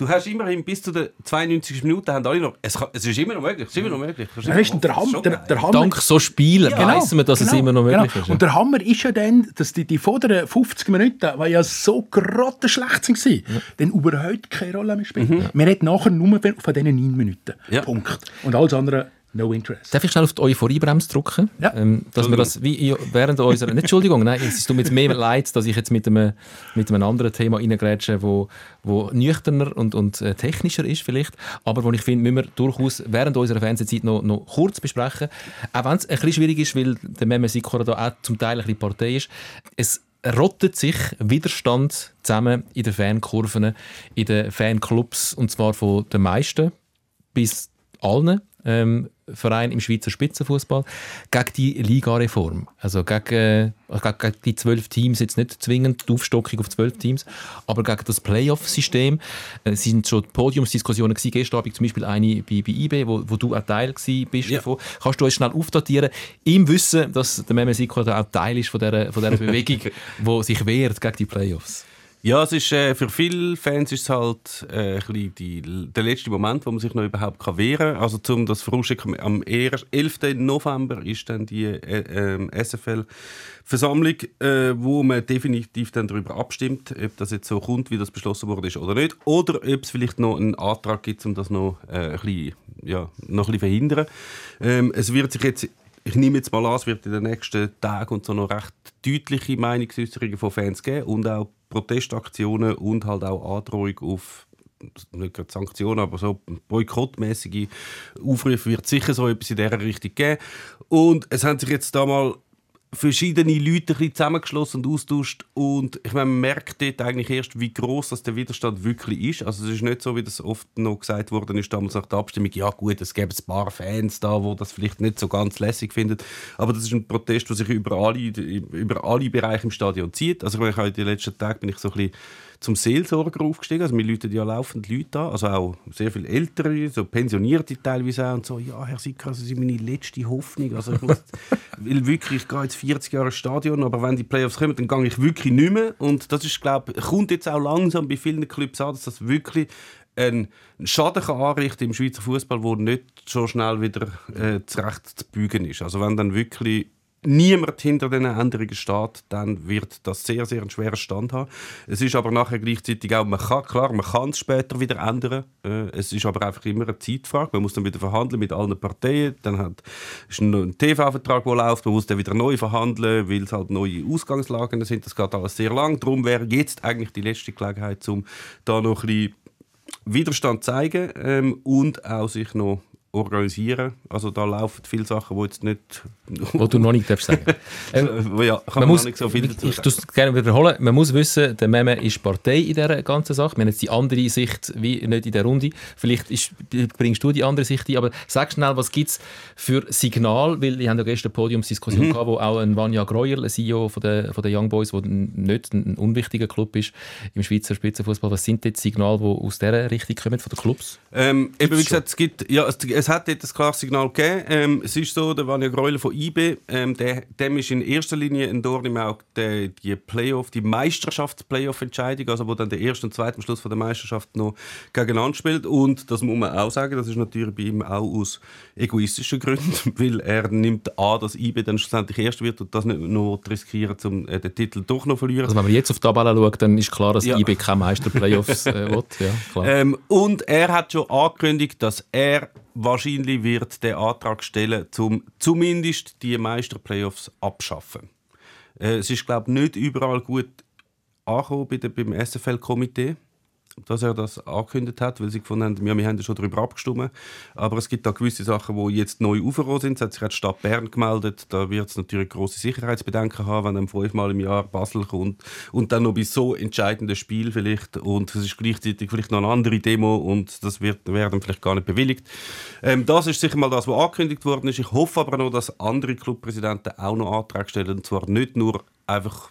Speaker 1: du hast immerhin bis zu den 92 Minuten haben alle noch, es, kann, es ist immer noch möglich, es ist immer noch möglich.
Speaker 2: Ja, weißt du, der,
Speaker 1: Das ist
Speaker 2: Ham,
Speaker 1: schon
Speaker 2: der, der Hammer,
Speaker 3: Dank so Spielen
Speaker 2: Genau,
Speaker 3: weiss man, dass es
Speaker 2: genau,
Speaker 3: immer noch möglich
Speaker 2: genau.
Speaker 3: ist.
Speaker 2: Und der Hammer ist ja dann, dass die, die vorderen 50 Minuten, die ja so grottenschlecht waren, dann überhaupt keine Rolle mehr spielen. Wir reden nachher nur von von diesen 9 Minuten.
Speaker 1: Ja.
Speaker 2: Punkt. Und alles andere, no interest.
Speaker 3: Darf ich schnell auf die Euphoriebremse drücken?
Speaker 2: Ja.
Speaker 3: Ähm, dass wir das wie während unserer... Entschuldigung, nein, es tut mir jetzt mehr leid, dass ich jetzt mit einem, mit einem anderen Thema reingrätsche, wo, wo nüchterner und, und äh, technischer ist vielleicht, aber wo ich finde, müssen wir durchaus während unserer Fernsehzeit noch, noch kurz besprechen. Auch wenn es ein bisschen schwierig ist, weil der Meme Sikora da auch zum Teil ein bisschen Partei ist. Es rottet sich Widerstand zusammen in den Fankurven, in den Fanclubs, und zwar von den meisten bis allen ähm, Vereinen im Schweizer Spitzenfußball gegen die Ligareform. Also gegen, äh, gegen, die zwölf Teams, jetzt nicht zwingend die Aufstockung auf zwölf Teams, aber gegen das Playoff-System. Äh, Es sind schon Podiumsdiskussionen gewesen, gestern Abend zum Beispiel eine bei, bei IB, wo, wo du auch Teil bist
Speaker 1: Ja.
Speaker 3: davon. Kannst du uns schnell aufdatieren, im Wissen, dass der Meme Sikora auch Teil ist von dieser, von dieser Bewegung, die sich wehrt gegen die Playoffs?
Speaker 1: Ja, es ist, äh, für viele Fans ist es halt äh, ein die, der letzte Moment, wo man sich noch überhaupt kann wehren kann. Also zum das vorausschicken, am 11. November ist dann die äh, ähm, SFL-Versammlung, äh, wo man definitiv dann darüber abstimmt, ob das jetzt so kommt, wie das beschlossen wurde ist oder nicht. Oder ob es vielleicht noch einen Antrag gibt, um das noch, äh, ein, bisschen, ja, noch ein bisschen verhindern. Ähm, es wird sich jetzt ich nehme jetzt mal an, es wird in den nächsten Tagen und so noch recht deutliche Meinungsäußerungen von Fans geben und auch Protestaktionen und halt auch Androhung auf nicht gerade Sanktionen, aber so boykottmäßige Aufrufe wird sicher so etwas in dieser Richtung geben. Und es haben sich jetzt da mal verschiedene Leute zusammengeschlossen und austauscht und ich meine, man merkt dort eigentlich erst, wie groß das der Widerstand wirklich ist. Also es ist nicht so, wie das oft noch gesagt worden ist damals nach der Abstimmung, ja gut, es gäbe ein paar Fans da, wo das vielleicht nicht so ganz lässig finden, aber das ist ein Protest, der sich über alle, über alle Bereiche im Stadion zieht. Also ich habe in den letzten Tagen bin ich so ein bisschen zum Seelsorger aufgestiegen. Also wir läuten ja laufend Leute an, also auch sehr viele Ältere, so Pensionierte teilweise auch und so, ja, Herr Sicker, Sie sind meine letzte Hoffnung. Also ich muss, will wirklich, ich gehe jetzt 40 Jahre ins Stadion, aber wenn die Playoffs kommen, dann gehe ich wirklich nicht mehr. Und das ist, glaube kommt jetzt auch langsam bei vielen Clubs an, dass das wirklich einen Schaden kann anrichten im Schweizer Fußball, der nicht so schnell wieder äh, zurecht zu bügen ist. Also wenn dann wirklich niemand hinter diesen Änderungen steht, dann wird das sehr, sehr einen schweren Stand haben. Es ist aber nachher gleichzeitig auch, man kann, klar, man kann es später wieder ändern. Äh, es ist aber einfach immer eine Zeitfrage. Man muss dann wieder verhandeln mit allen Parteien. Dann hat, ist ein ein TV-Vertrag, der läuft. Man muss dann wieder neu verhandeln, weil es halt neue Ausgangslagen sind. Das geht alles sehr lang. Darum wäre jetzt eigentlich die letzte Gelegenheit, um da noch ein bisschen Widerstand zeigen ähm, und auch sich noch organisieren. Also da laufen viele Sachen, die jetzt nicht...
Speaker 3: Wo du noch nicht darfst sagen. Ähm,
Speaker 1: Äh, ja, kann man,
Speaker 3: man muss,
Speaker 1: nicht so viel dazu
Speaker 3: ich
Speaker 1: sagen.
Speaker 3: tue es gerne wiederholen. Man muss wissen, der Meme ist Partei in dieser ganzen Sache. Wir haben jetzt die andere Sicht wie nicht in der Runde. Vielleicht ist, bringst du die andere Sicht ein, aber sag schnell, was gibt es für Signal, weil ich habe ja gestern eine Podiumsdiskussion
Speaker 1: Mhm.
Speaker 3: gehabt, wo auch ein Vanja Greuer, ein CEO von der, von der Young Boys, der nicht ein unwichtiger Club ist im Schweizer Spitzenfußball. Was sind jetzt Signale, die aus dieser Richtung kommen, von den Clubs?
Speaker 1: Ähm, eben wie gesagt, es gibt, ja, es, es hat dort ein klares Signal gegeben. Ähm, es ist so, der Vanja Greuler von IB, ähm, der, dem ist in erster Linie ein Dorn im Auge der, die Playoff, die Meisterschafts-Playoff-Entscheidung, also wo dann der erste und zweite am Schluss von der Meisterschaft noch gegeneinander spielt. Und das muss man auch sagen, das ist natürlich bei ihm auch aus egoistischen Gründen, weil er nimmt an, dass IB dann schlussendlich erst wird und das nicht noch riskieren, um äh, den Titel doch noch zu verlieren.
Speaker 3: Also wenn man jetzt auf die Tabelle schaut, dann ist klar, dass
Speaker 1: Ja.
Speaker 3: IB keine Meister-Playoffs äh, will. Ja, klar.
Speaker 1: Ähm, und er hat schon angekündigt, dass er wahrscheinlich wird den Antrag stellen, um zumindest die Meisterplayoffs abschaffen. Äh, es ist glaube ich nicht überall gut angekommen bei der, beim SFL-Komitee, dass er das angekündigt hat, weil sie gefunden haben, ja, wir haben ja schon darüber abgestimmt. Aber es gibt da gewisse Sachen, die jetzt neu aufgekommen sind. Es hat sich die Stadt Bern gemeldet. Da wird es natürlich große Sicherheitsbedenken haben, wenn dann fünfmal im Jahr Basel kommt und dann noch bei so entscheidenden Spiel vielleicht und es ist gleichzeitig vielleicht noch eine andere Demo und das wird wäre dann vielleicht gar nicht bewilligt. Ähm, das ist sicher mal das, was angekündigt worden ist. Ich hoffe aber noch, dass andere Clubpräsidenten auch noch Anträge stellen und zwar nicht nur einfach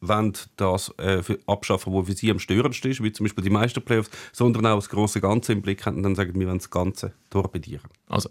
Speaker 1: wollen das äh, abschaffen, was für sie am störendsten ist, wie zum Beispiel die Meisterplayoffs, sondern auch das große Ganze im Blick haben und dann sagen, wir wollen das Ganze torpedieren.
Speaker 3: Also,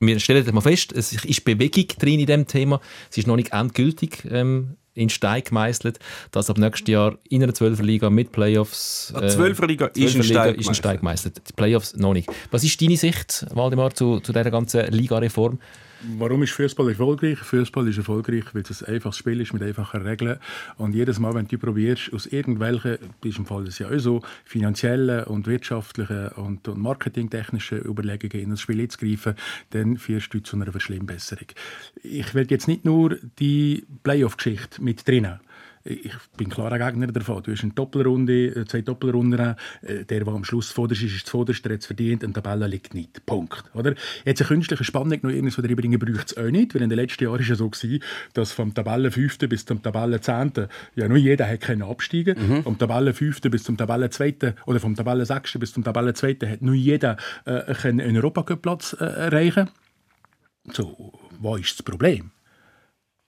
Speaker 3: wir stellen das mal fest, es ist Bewegung drin in dem Thema. Es ist noch nicht endgültig ähm, in Stein gemeißelt, dass ab nächstes Jahr in einer 12er Liga mit Playoffs.
Speaker 1: Die Zwölferliga ist in
Speaker 3: 12er
Speaker 1: Stein
Speaker 3: ist in Stein gemeißelt. Die Playoffs noch nicht. Was ist deine Sicht, Waldemar, zu, zu dieser ganzen Liga-Reform?
Speaker 2: Warum ist Fußball erfolgreich? Fußball ist erfolgreich, weil es ein einfaches Spiel ist mit einfachen Regeln. Und jedes Mal, wenn du probierst, aus irgendwelchen, ist im Fall das ja auch so, finanziellen und wirtschaftlichen und, und marketingtechnischen Überlegungen in das Spiel einzugreifen, dann führst du zu einer Verschlimmbesserung. Ich will jetzt nicht nur die Playoff-Geschichte mit drinnen. Ich bin klarer Gegner davon. Du hast eine Doppelrunde, äh, zwei Doppelrunden. äh, Der, der am Schluss vorderst ist, ist zuvorderst, der hat es verdient und die Tabelle liegt nicht. Punkt. Oder? Jetzt eine künstliche Spannung noch irgendwas reinbringen bräuchte es auch nicht, weil in den letzten Jahren ist ja so gewesen, dass vom Tabellen 5. bis zum Tabellen 10. ja nur jeder hat können absteigen. Vom Tabellen 5. bis zum Tabellen 2. oder vom Tabellen 6. bis zum Tabellen 2. hat nur jeder äh, einen Europacup-Platz äh, erreichen. So, wo ist das Problem?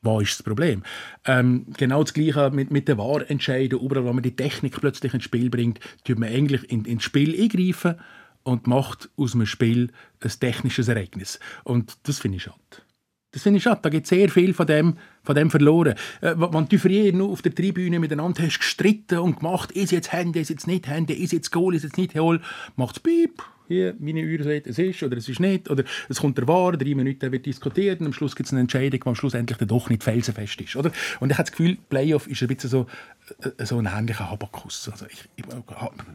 Speaker 2: Wo ist das Problem? Ähm, genau das Gleiche mit, mit den Wahrentscheiden. Überall, wo man die Technik plötzlich ins Spiel bringt, tut man eigentlich in, ins Spiel eingreifen und macht aus einem Spiel ein technisches Ereignis. Und das finde ich schade. Das finde ich schade. Da geht sehr viel von dem, von dem verloren. Äh, wenn du früher nur auf der Tribüne miteinander hast gestritten und gemacht, ist jetzt Hände, ist jetzt nicht Hände, ist jetzt Goal, ist jetzt nicht Goal, macht es Piep. Hier, meine Uhr sagt, es ist oder es ist nicht. Oder es kommt der Wahr, drei Minuten wird diskutiert und am Schluss gibt es eine Entscheidung, die am Schluss endlich dann doch nicht felsenfest ist. Oder? Und ich habe das Gefühl, Playoff ist ein bisschen so, äh, so ein ähnlicher Habakus. Also ich, ich,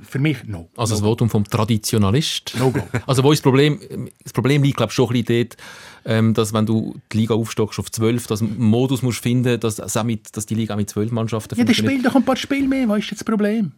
Speaker 2: für mich no.
Speaker 3: Also das Votum vom Traditionalist.
Speaker 2: No go.
Speaker 3: Also wo ist das Problem? Das Problem liegt, glaube ich, schon ein bisschen dort, ähm, dass wenn du die Liga aufstockst auf 12, dass du einen Modus musst finden, dass, dass, die Liga auch mit 12 Mannschaften
Speaker 2: Ja, dann spielt doch ein paar Spiele mehr. Was ist jetzt das Problem?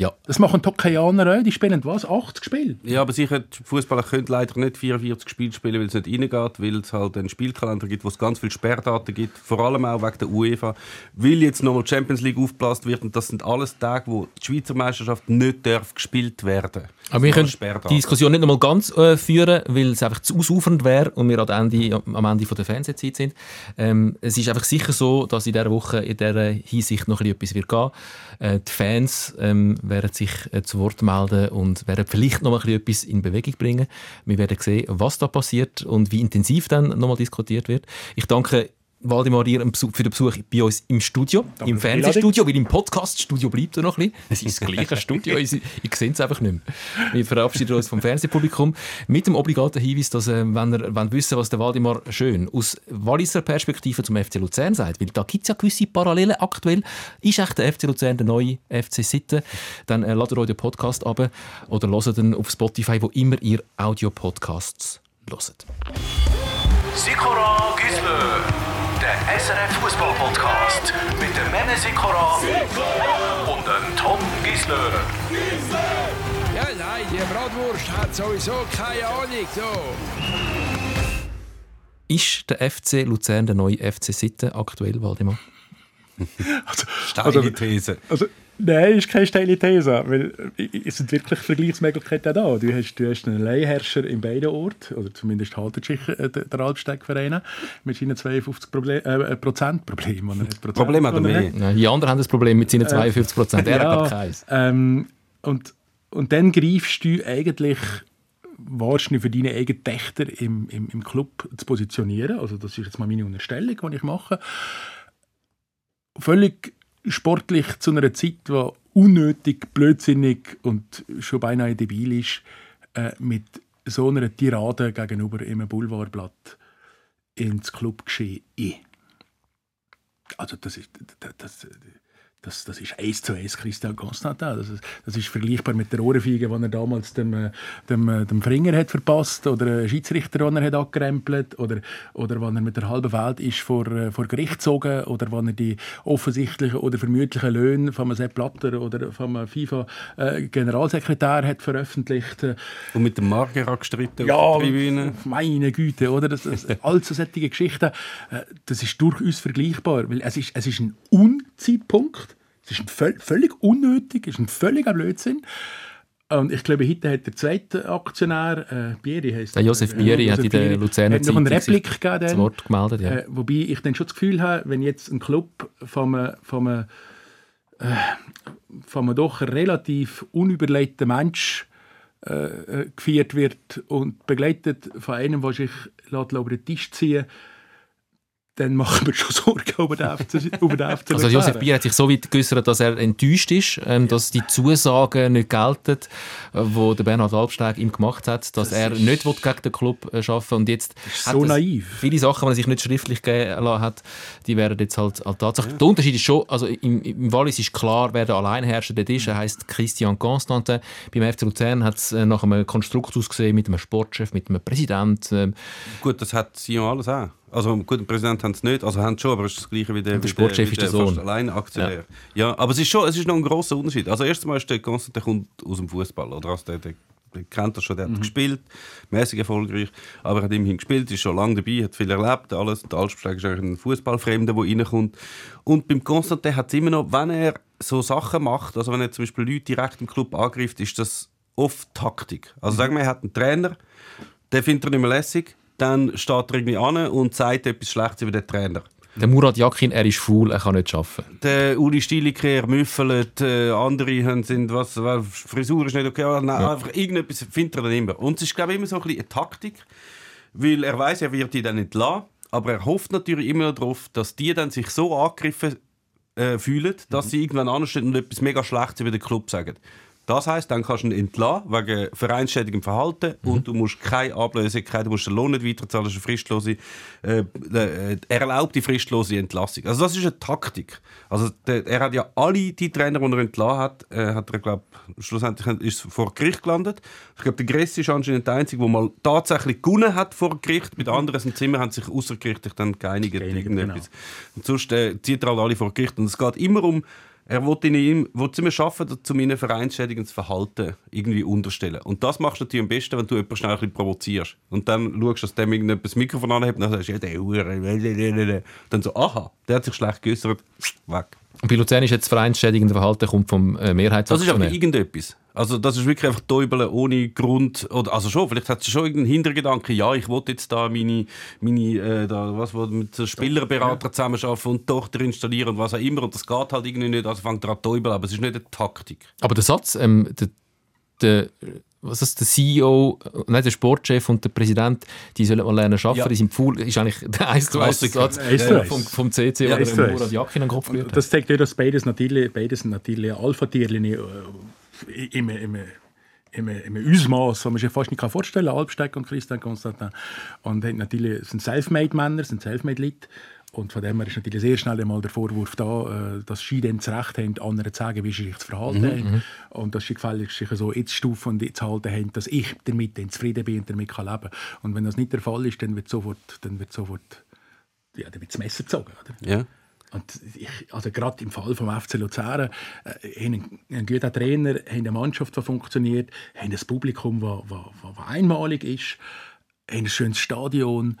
Speaker 3: Ja,
Speaker 2: Das machen die Hockeianer auch. Die spielen was? 80 Spiele?
Speaker 1: Ja, aber sicher, die Fußballer können leider nicht 44 Spiele spielen, weil es nicht reingeht, weil es halt einen Spielkalender gibt, wo es ganz viele Sperrdaten gibt, vor allem auch wegen der UEFA, weil jetzt nochmal die Champions League aufgeblasen wird und das sind alles Tage, wo die Schweizer Meisterschaft nicht darf gespielt werden.
Speaker 3: aber wir können die Diskussion nicht nochmal ganz äh, führen, weil es einfach zu ausufernd wäre und wir am Ende, am Ende von der Fernsehzeit sind. Ähm, es ist einfach sicher so, dass in dieser Woche in dieser Hinsicht noch ein bisschen etwas wird gehen. Äh, die Fans ähm, werden sich äh, zu Wort melden und werden vielleicht noch mal etwas in Bewegung bringen. Wir werden sehen, was da passiert und wie intensiv dann nochmal diskutiert wird. Ich danke Waldemar dir für den Besuch bei uns im Studio, im
Speaker 2: für die
Speaker 3: Fernsehstudio, weil im Podcast-Studio bleibt er noch ein bisschen. Es ist das gleiche Studio, ich, ich sehe es einfach nicht mehr. Wir verabschieden uns vom Fernsehpublikum mit dem obligaten Hinweis, dass, äh, wenn ihr wenn wissen was der Waldemar schön aus Walliser Perspektive zum FC Luzern sagt, weil da gibt es ja gewisse Parallelen aktuell, ist echt der FC Luzern der neue FC Sitten, dann äh, ladet euch den Podcast ab oder hört ihn auf Spotify, wo immer ihr Audio-Podcasts hört.
Speaker 4: Sikora Gisler, SRF Fußball Podcast mit dem Sikora und dem Tom Gisler.
Speaker 5: Ja, nein, die Bratwurst hat sowieso keine Ahnung. So.
Speaker 3: Ist der FC Luzern der neue FC Sitten aktuell, Waldemar?
Speaker 1: Steile These.
Speaker 2: Also, nein, ist keine steile These, weil äh, es sind wirklich Vergleichsmöglichkeiten da. Du hast, du hast einen Leihherrscher in beiden Orten, oder zumindest haltet sich äh, der Alpsteig-Verein mit seinen 52 Proble äh, Prozent Problem. Prozent,
Speaker 1: Problem hat er
Speaker 2: oder
Speaker 1: mehr.
Speaker 3: Ja, die anderen haben das Problem mit seinen 42 Prozent. Er hat
Speaker 2: Ja,
Speaker 3: ich, keins.
Speaker 2: ähm, und, und dann greifst du eigentlich wahrscheinlich für deine eigenen Töchter im, im, im Club zu positionieren. Also das ist jetzt mal meine Unterstellung, die ich mache. Völlig sportlich zu einer Zeit, die unnötig, blödsinnig und schon beinahe debil ist, äh, mit so einer Tirade gegenüber einem Boulevardblatt ins Clubgeschehen. Also das ist, das, das, das, das ist eins zu eins Christian Constantin. Das ist, das ist vergleichbar mit der Ohrenfeige, die er damals dem, äh, dem, äh, dem Fringer hat verpasst oder einen Schiedsrichter, den er hat angerempelt oder, oder wenn er mit der halben Welt ist vor, äh, vor Gericht gezogen oder wenn er die offensichtlichen oder vermutlichen Löhne von Sepp Blatter oder vom FIFA-Generalsekretär hat veröffentlicht.
Speaker 1: Und mit dem Margera gestritten
Speaker 2: ja, auf der Tribüne. meine Güte, oder? Das, das, all so solche Geschichten, das ist durchaus vergleichbar, weil es ist, es ist ein Unzeitpunkt das ist völlig unnötig, ist ein völliger Blödsinn. Und ich glaube, heute hat der zweite Aktionär, äh, Bieri
Speaker 3: heißt der Josef Bieri, äh, hat in der Luzerner
Speaker 2: Zeitung noch eine Replik gegeben.
Speaker 3: Das Wort gemeldet, ja.
Speaker 2: Äh, wobei ich dann schon das Gefühl habe, wenn jetzt ein Club von einem, von einem, äh, von einem doch relativ unüberlegten Mensch äh, äh, geführt wird und begleitet von einem, der sich über den Tisch ziehen lässt, dann machen wir schon Sorgen über den FC, über den FC
Speaker 3: Also Josef Bier hat sich so weit geäußert, dass er enttäuscht ist, ähm, dass die Zusagen nicht gelten, die der Bernhard Albsteg ihm gemacht hat, dass das er nicht will gegen den Club äh, arbeiten und jetzt
Speaker 2: so naiv.
Speaker 3: Viele Sachen, die er sich nicht schriftlich gegeben hat, die werden jetzt halt, halt Tatsache. Ja. Der Unterschied ist schon, also im, im Wallis ist klar, wer der Alleinherrscher dort ist. Er heißt Christian Constantin. Beim FC Luzern hat es äh, nach einem Konstrukt ausgesehen mit einem Sportchef, mit einem Präsidenten. Ähm.
Speaker 1: Gut, das hat Sion alles auch. Also gut, den Präsident haben sie nicht, also haben sie schon, aber es ist das Gleiche wie der,
Speaker 3: der Sportchef ist der Sohn.
Speaker 1: Alleinaktionär. Ja. ja, aber es ist schon, es ist noch ein großer Unterschied. Also erstens mal ist der Konstantin der kommt aus dem Fußball, oder? Also der, der, der kennt das schon, der mhm. hat gespielt, mäßig erfolgreich, aber er hat immerhin gespielt, ist schon lange dabei, hat viel erlebt, alles. Der Alspsteg ist eigentlich ein Fußballfremder, der reinkommt. Und beim Konstantin hat es immer noch, wenn er so Sachen macht, also wenn er zum Beispiel Leute direkt im Club angreift, ist das oft Taktik. Also sagen wir, er hat einen Trainer, der findet er nicht mehr lässig, dann steht er irgendwie an und sagt etwas Schlechtes über den Trainer.
Speaker 3: Der Murat Yakin, er ist faul, er kann nicht arbeiten.
Speaker 1: Der Uli Stiliker, er müffelt, äh, andere haben, sind, was, was, Frisur ist nicht okay, nein, ja. einfach irgendetwas findet er dann immer. Und es ist, glaube ich, immer so ein bisschen eine Taktik, weil er weiß, er wird die dann nicht lassen, aber er hofft natürlich immer darauf, dass die dann sich so angegriffen äh, fühlen, dass mhm. sie irgendwann anstehen und etwas mega Schlechtes über den Club sagen. Das heißt, dann kannst du ihn entlassen wegen vereinschädigem Verhalten mhm. und du musst keine Ablöse, keine, du musst den Lohn nicht weiterzahlen, das ist eine fristlose, äh, äh, erlaubte fristlose Entlassung. Also das ist eine Taktik. Also der, er hat ja alle die Trainer, die er entlassen hat, äh, hat er glaube schlussendlich ist vor Gericht gelandet. Ich glaube, der Gress ist anscheinend der einzige, der mal tatsächlich gewonnen hat vor Gericht. Mit anderen im Zimmer haben sich außergerichtlich dann geeinigt. geeinigt genau. Und sonst äh, zieht er halt alle vor Gericht. Und es geht immer um er will ihm will immer schaffen, zu meinem vereinschädigendes Verhalten irgendwie unterstellen. Und das machst du natürlich am besten, wenn du jemanden schnell ein bisschen provozierst. Und dann schaust, dass dem irgendjemand das Mikrofon anhebt und dann sagst du, ja, der Hure. Dann so, aha, der hat sich schlecht geäußert, weg.
Speaker 3: Und bei Luzern ist jetzt das vereinschädigende Verhalten kommt vom äh, Mehrheitsaktionär.
Speaker 1: Das ist aber irgendetwas. Also das ist wirklich einfach Täubeln ohne Grund. Oder, also schon, vielleicht hat es schon irgendeinen Hintergedanken, ja, ich wollte jetzt da meine, meine äh, da, was, mit Spielerberater zusammenarbeiten und Tochter installieren und was auch immer. Und das geht halt irgendwie nicht, also fängt er an täubeln, aber es ist nicht eine Taktik.
Speaker 3: Aber der Satz, ähm, der, der was ist der CEO, nein, der Sportchef und der Präsident, die sollen mal lernen arbeiten, ja. die sind faul, ist eigentlich der 1 zu 1 Satz vom, vom CC ja, oder dem Murat Yakin in den Kopf
Speaker 2: gehört Das zeigt ja, dass beides natürlich, beides natürlich Alpha-Tierchen äh, im, im, im, im Ausmaß, das man sich fast nicht vorstellen kann, Albsteg und Christian Constantin. Und natürlich sind Selfmade-Männer, sind Selfmade-Leute. Und von dem her ist natürlich sehr schnell einmal der Vorwurf da, äh, dass sie dann das Recht haben, anderen zu sagen, wie sie sich zu verhalten mhm, haben. Mhm. Und dass sie gefälligst sich so jetzt stufen und jetzt halten haben, dass ich damit zufrieden bin und damit kann leben kann. Und wenn das nicht der Fall ist, dann wird sofort, dann wird sofort ja, dann wird das Messer gezogen. Oder?
Speaker 1: Ja.
Speaker 2: Und ich, also gerade im Fall vom FC Luzern äh, haben einen guten Trainer, eine Mannschaft, die funktioniert, ein Publikum, das einmalig ist, ein schönes Stadion,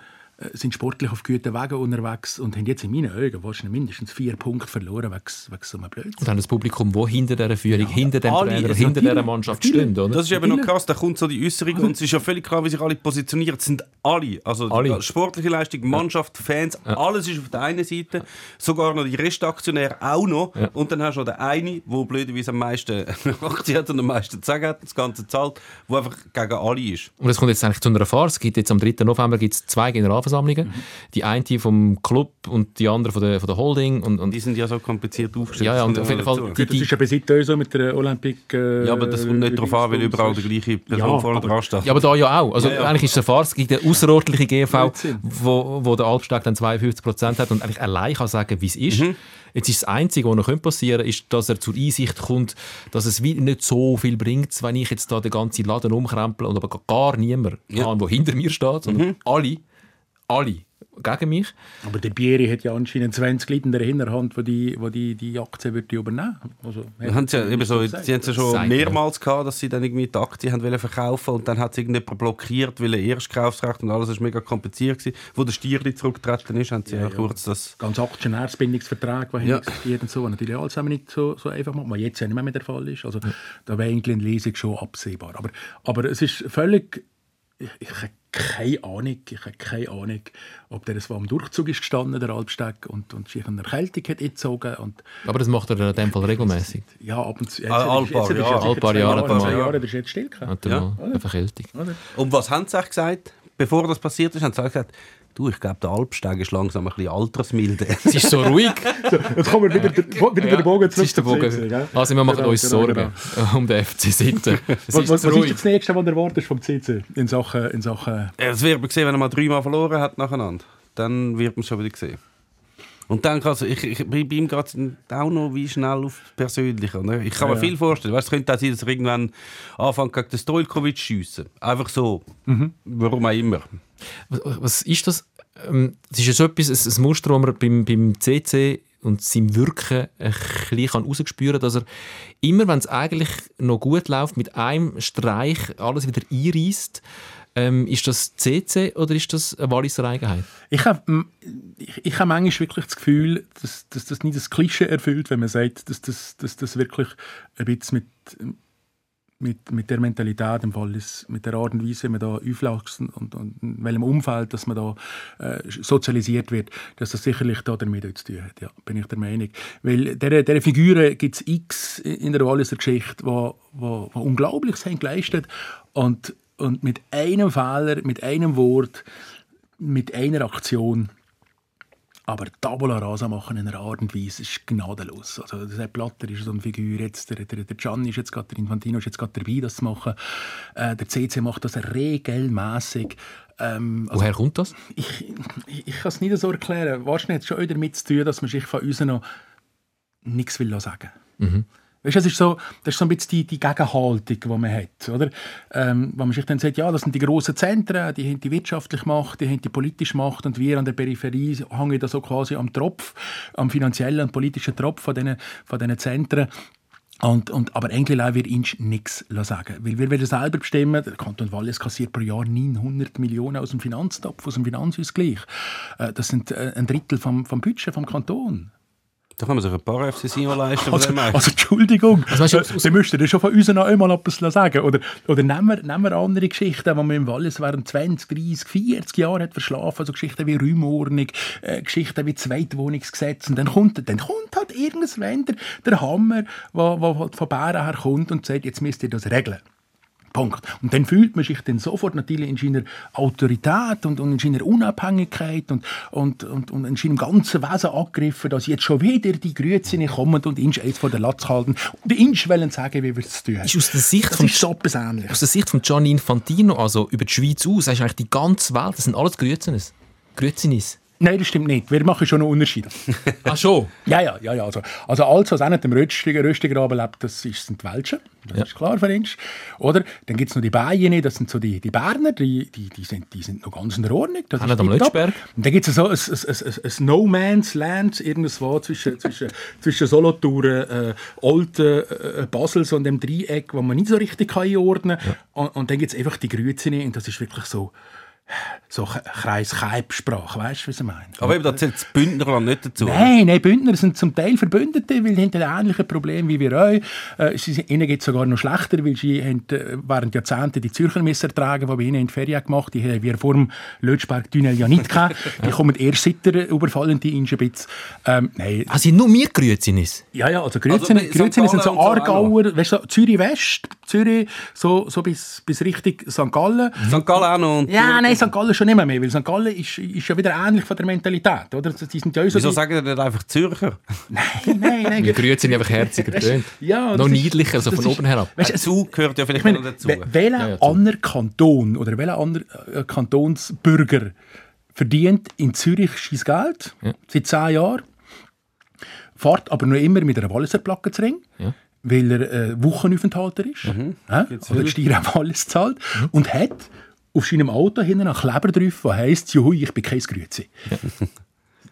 Speaker 2: sind sportlich auf guten Wegen unterwegs und haben jetzt in meinen Augen wahrscheinlich mindestens vier Punkte verloren wegen, wegen so einem Blödsinn.
Speaker 3: Und dann das Publikum, wo hinter dieser Führung, hinter dem
Speaker 1: alle,
Speaker 3: Trainer, hinter dieser Mannschaft steht, oder?
Speaker 1: Das ist eben noch krass, da kommt so die Äußerung und es ist ja völlig klar, wie sich alle positionieren. Es sind alle, also
Speaker 3: Alle.
Speaker 1: sportliche Leistung, Mannschaft, Fans, alles ist auf der einen Seite, sogar noch die Restaktionäre auch noch. Und dann hast du noch den einen, der blöderweise am meisten Aktien hat und am meisten zu sagen hat, das Ganze zahlt, der einfach gegen alle ist.
Speaker 3: Und es kommt jetzt eigentlich zu einer Farce. Es gibt jetzt am 3. November gibt's zwei Generalversammlungen.
Speaker 1: Mhm.
Speaker 3: Die eine vom Club und die andere von der, von der Holding. Und, und
Speaker 1: Die sind ja so kompliziert aufgestellt.
Speaker 3: Ja, ja, und
Speaker 1: das
Speaker 3: auf jeden Fall-
Speaker 1: dazu.
Speaker 2: Gut, das ist heute auch so mit der Olympique. Äh,
Speaker 1: Ja, aber das kommt nicht darauf an, weil überall die gleiche Person
Speaker 2: Ja,
Speaker 1: vorne
Speaker 2: aber-
Speaker 1: dran steht.
Speaker 3: Ja, aber da ja auch. Also
Speaker 1: Ja, ja.
Speaker 3: eigentlich ist es eine Farce. Es gibt eine außerordentliche GV, wo, wo der Albstag dann 52% hat und eigentlich allein kann sagen, wie es ist.
Speaker 1: Mhm.
Speaker 3: Jetzt ist das Einzige, was noch passieren könnte, ist, dass er zur Einsicht kommt, dass es wie nicht so viel bringt, wenn ich jetzt da den ganzen Laden umkrempel und aber gar niemand
Speaker 1: Ja.
Speaker 3: kann, der hinter mir steht, sondern
Speaker 1: Mhm.
Speaker 3: alle, alle gegen mich.
Speaker 2: Aber der Bieri hat ja anscheinend 20 Leute in der Hinterhand, die die, wo die, die Aktie würde übernehmen also,
Speaker 1: haben ja eben so,
Speaker 2: gesagt.
Speaker 1: sie haben es ja schon
Speaker 3: Sagt
Speaker 1: mehrmals gehabt, dass sie dann irgendwie die Aktie haben wollen verkaufen und dann hat es irgendjemand blockiert, weil er Erstkaufsrecht und alles ist mega kompliziert gewesen. Wo der Stierli zurückgetreten ist, haben sie ja, kurz das...
Speaker 2: ganz Aktionärsbindungsvertrag, der
Speaker 1: Ja.
Speaker 2: existiert und so, was natürlich alles nicht so, so einfach macht, was jetzt ja nicht mehr, mehr der Fall ist. Also da wäre eigentlich eine Lesung schon absehbar. Aber, aber es ist völlig... Ich, ich habe keine Ahnung, ich habe keine Ahnung, ob der so am Durchzug ist gestanden, der Alpsteg, und, und sich eine Erkältung hat eingezogen und
Speaker 3: Aber das macht er in dem Fall regelmäßig.
Speaker 2: ja, ab und zu... Jetzt,
Speaker 1: all paar
Speaker 2: jetzt,
Speaker 1: Jahre.
Speaker 2: jetzt,
Speaker 3: All paar Jahre,
Speaker 2: das ist jetzt still
Speaker 1: Ja.
Speaker 3: mal eine Verkältung.
Speaker 1: Und was haben sie gesagt, bevor das passiert ist? Haben sie gesagt, du, ich glaube, der Alpsteg ist langsam ein bisschen altersmilde.
Speaker 3: Es ist so ruhig.
Speaker 2: Jetzt kommen wir wieder, wieder den Bogen zurück
Speaker 3: ist der Bogen.
Speaker 2: Gell?
Speaker 3: Also wir machen
Speaker 2: Genau,
Speaker 3: uns
Speaker 2: genau,
Speaker 3: Sorgen um den FC Sitten. Es
Speaker 2: Was,
Speaker 3: ist
Speaker 2: was, was ist das Nächste, was du erwartest vom CC in Sachen... In Sachen
Speaker 1: Es wird man sehen, wenn er mal dreimal verloren hat nacheinander. Dann wird man es schon wieder sehen. Und dann kann ich, ich bin bei ihm gerade auch noch wie schnell auf persönlich. Oder? Ich kann
Speaker 2: Ja,
Speaker 1: mir
Speaker 2: ja.
Speaker 1: viel vorstellen. Weißt, es könnte auch sein, dass er irgendwann anfängt gegen den Stojkovic zu schiessen. Einfach so.
Speaker 2: Mhm.
Speaker 1: Warum auch immer.
Speaker 3: Was, ist das? Ähm, Das ist so etwas, ein, Muster, das man beim, beim CC und seinem Wirken ein bisschen rausspüren kann, dass er immer, wenn es eigentlich noch gut läuft, mit einem Streich alles wieder einreißt. Ähm, ist das CC oder ist das eine Walliser Eigenheit?
Speaker 2: Ich habe ich, ich hab manchmal wirklich das Gefühl, dass, dass das nicht das Klischee erfüllt, wenn man sagt, dass das, dass das wirklich ein bisschen mit, mit, mit der Mentalität im Fall ist, mit der Art und Weise, wie man da aufwächst und, und in welchem Umfeld, dass man da äh, sozialisiert wird, dass das sicherlich da damit zu tun hat. Ja, bin ich der Meinung. Weil dieser, dieser Figuren gibt es x in der Walliser Geschichte, die, die, die Unglaubliches haben geleistet und, und mit einem Fehler, mit einem Wort, mit einer Aktion aber Tabula Rasa machen in einer Art und Weise ist gnadenlos. Also der Sepp Blatter ist so eine Figur, jetzt, der, der, der Gianni ist jetzt gerade, der Infantino ist jetzt gerade dabei, das zu machen. Äh, der CC macht das regelmäßig. Ähm, also
Speaker 3: Woher kommt das?
Speaker 2: ich, ich, ich kann es nicht so erklären. Wahrscheinlich hat es schon damit zu tun, dass man sich von uns noch nichts will sagen
Speaker 3: Mhm.
Speaker 2: Weißt, das, ist so, das ist so ein bisschen die, die Gegenhaltung, die man hat. Oder? Ähm, wenn man sich dann sagt, ja, das sind die grossen Zentren, die haben die wirtschaftliche Macht, die haben die politische Macht und wir an der Peripherie hängen da so quasi am Tropf, am finanziellen und politischen Tropf von diesen, von Zentren. Und, und, aber eigentlich lassen wir uns nichts sagen. Weil wir wollen selber bestimmen, der Kanton Wallis kassiert pro Jahr 900 Millionen aus dem Finanztopf, aus dem Finanzausgleich. Äh, Das sind äh, ein Drittel vom, vom Budget vom Kanton.
Speaker 1: Da kann man sich ein paar FC Sion leisten.
Speaker 2: Also, also Entschuldigung,
Speaker 3: Also weißt du,
Speaker 2: äh, Sie müssten schon von uns noch einmal etwas sagen. Oder, oder nehmen, wir, nehmen wir andere Geschichten, die man im Wallis während 20, 30, 40 Jahren hat verschlafen. Also Geschichten wie Räumordnung, äh, Geschichten wie Zweitwohnungsgesetz. Und dann kommt, dann kommt halt irgendwann der, der Hammer, der von Bären her kommt und sagt, jetzt müsst ihr das regeln. Punkt. Und dann fühlt man sich dann sofort natürlich in seiner Autorität und, und in seiner Unabhängigkeit und, und, und, und in seinem ganzen Wesen angegriffen, dass jetzt schon wieder die Grüezi kommen und ihn eins vor der Latz halten und ihn wollen sagen, wie wir es tun haben.
Speaker 3: Ist aus der Sicht
Speaker 2: Das
Speaker 3: von
Speaker 2: ist so etwas Ähnliches.
Speaker 3: Aus der Sicht von Gianni Infantino, also über die Schweiz aus, ist eigentlich die ganze Welt, das sind alles Grützenes. Grützenis.
Speaker 2: Nein, das stimmt nicht. Wir machen schon noch Unterschiede.
Speaker 3: Ach schon?
Speaker 2: Ja, ja, ja, ja. Also, also alles, was auch nicht im Röstigen, Röstigraben lebt, das ist, sind die Welschen. Das
Speaker 3: Ja.
Speaker 2: ist klar für uns. Oder? Dann gibt es noch die Bayern, das sind so die, die Berner, die, die, die, sind, die sind noch ganz in der Ordnung. Das
Speaker 3: nicht am. Lötschberg?
Speaker 2: Und dann gibt es so ein, ein, ein, ein, No Man's Land irgendwo zwischen, zwischen, zwischen Solothurn, äh, Olten, äh, Basel, so in dem Dreieck, wo man nicht so richtig einordnen kann. Und, und dann gibt es einfach die Grüße und das ist wirklich so so Kreis-Kaib-Sprache, weißt du, was ich meine?
Speaker 1: Aber eben, da zählt das Bündnerland nicht dazu.
Speaker 2: Nein, nein, Bündner sind zum Teil Verbündete, weil sie haben ein ähnliches Problem wie wir auch. Äh, sie, ihnen geht es sogar noch schlechter, weil sie haben, äh, während Jahrzehnten die Zürcher müssen ertragen, die bei ihnen in die Ferien gemacht Die haben wir vor dem Lötschberg-Tunnel ja nicht gehabt. Die kommen erst seit der überfallenden Inschebitz. Ähm, nein.
Speaker 3: Ah, sind nur wir Grüzinis?
Speaker 2: Ja, ja, also Grützen,
Speaker 1: Also St.
Speaker 2: sind so
Speaker 1: und so
Speaker 2: Aargauer, weißt du, so Zürich-West, Zürich, so, so bis, bis Richtung St. Gallen.
Speaker 1: St. Gallen auch noch. Und
Speaker 2: Ja, nein, St. Gallen schon nicht mehr, weil St. Gallen ist, ist ja wieder ähnlich von der Mentalität, oder? Die sind ja auch so
Speaker 1: Wieso
Speaker 2: die-
Speaker 1: sagen die nicht einfach Zürcher?
Speaker 2: Nein, nein, nein.
Speaker 3: Wir Grüezi sind einfach herziger tönt.
Speaker 2: Ja,
Speaker 3: Noch niedlicher, also von
Speaker 2: ist-
Speaker 3: oben herab.
Speaker 2: Weißt
Speaker 1: Zug gehört ja vielleicht
Speaker 2: Ich meine,
Speaker 1: noch dazu.
Speaker 2: we- welcher
Speaker 3: ja, zu.
Speaker 2: anderer Kanton oder welcher andere äh, Kantonsbürger verdient in Zürich sein Geld seit zehn Jahren, fährt aber noch immer mit einer Walliser Placke zu Ring,
Speaker 3: Ja.
Speaker 2: weil er äh, Wochenaufenthalter ist äh, oder die Steuer auf Wallis zahlt und hat auf seinem Auto hinten einen Kleber drauf, der heisst «Juhui, ich bin kein Grüezi».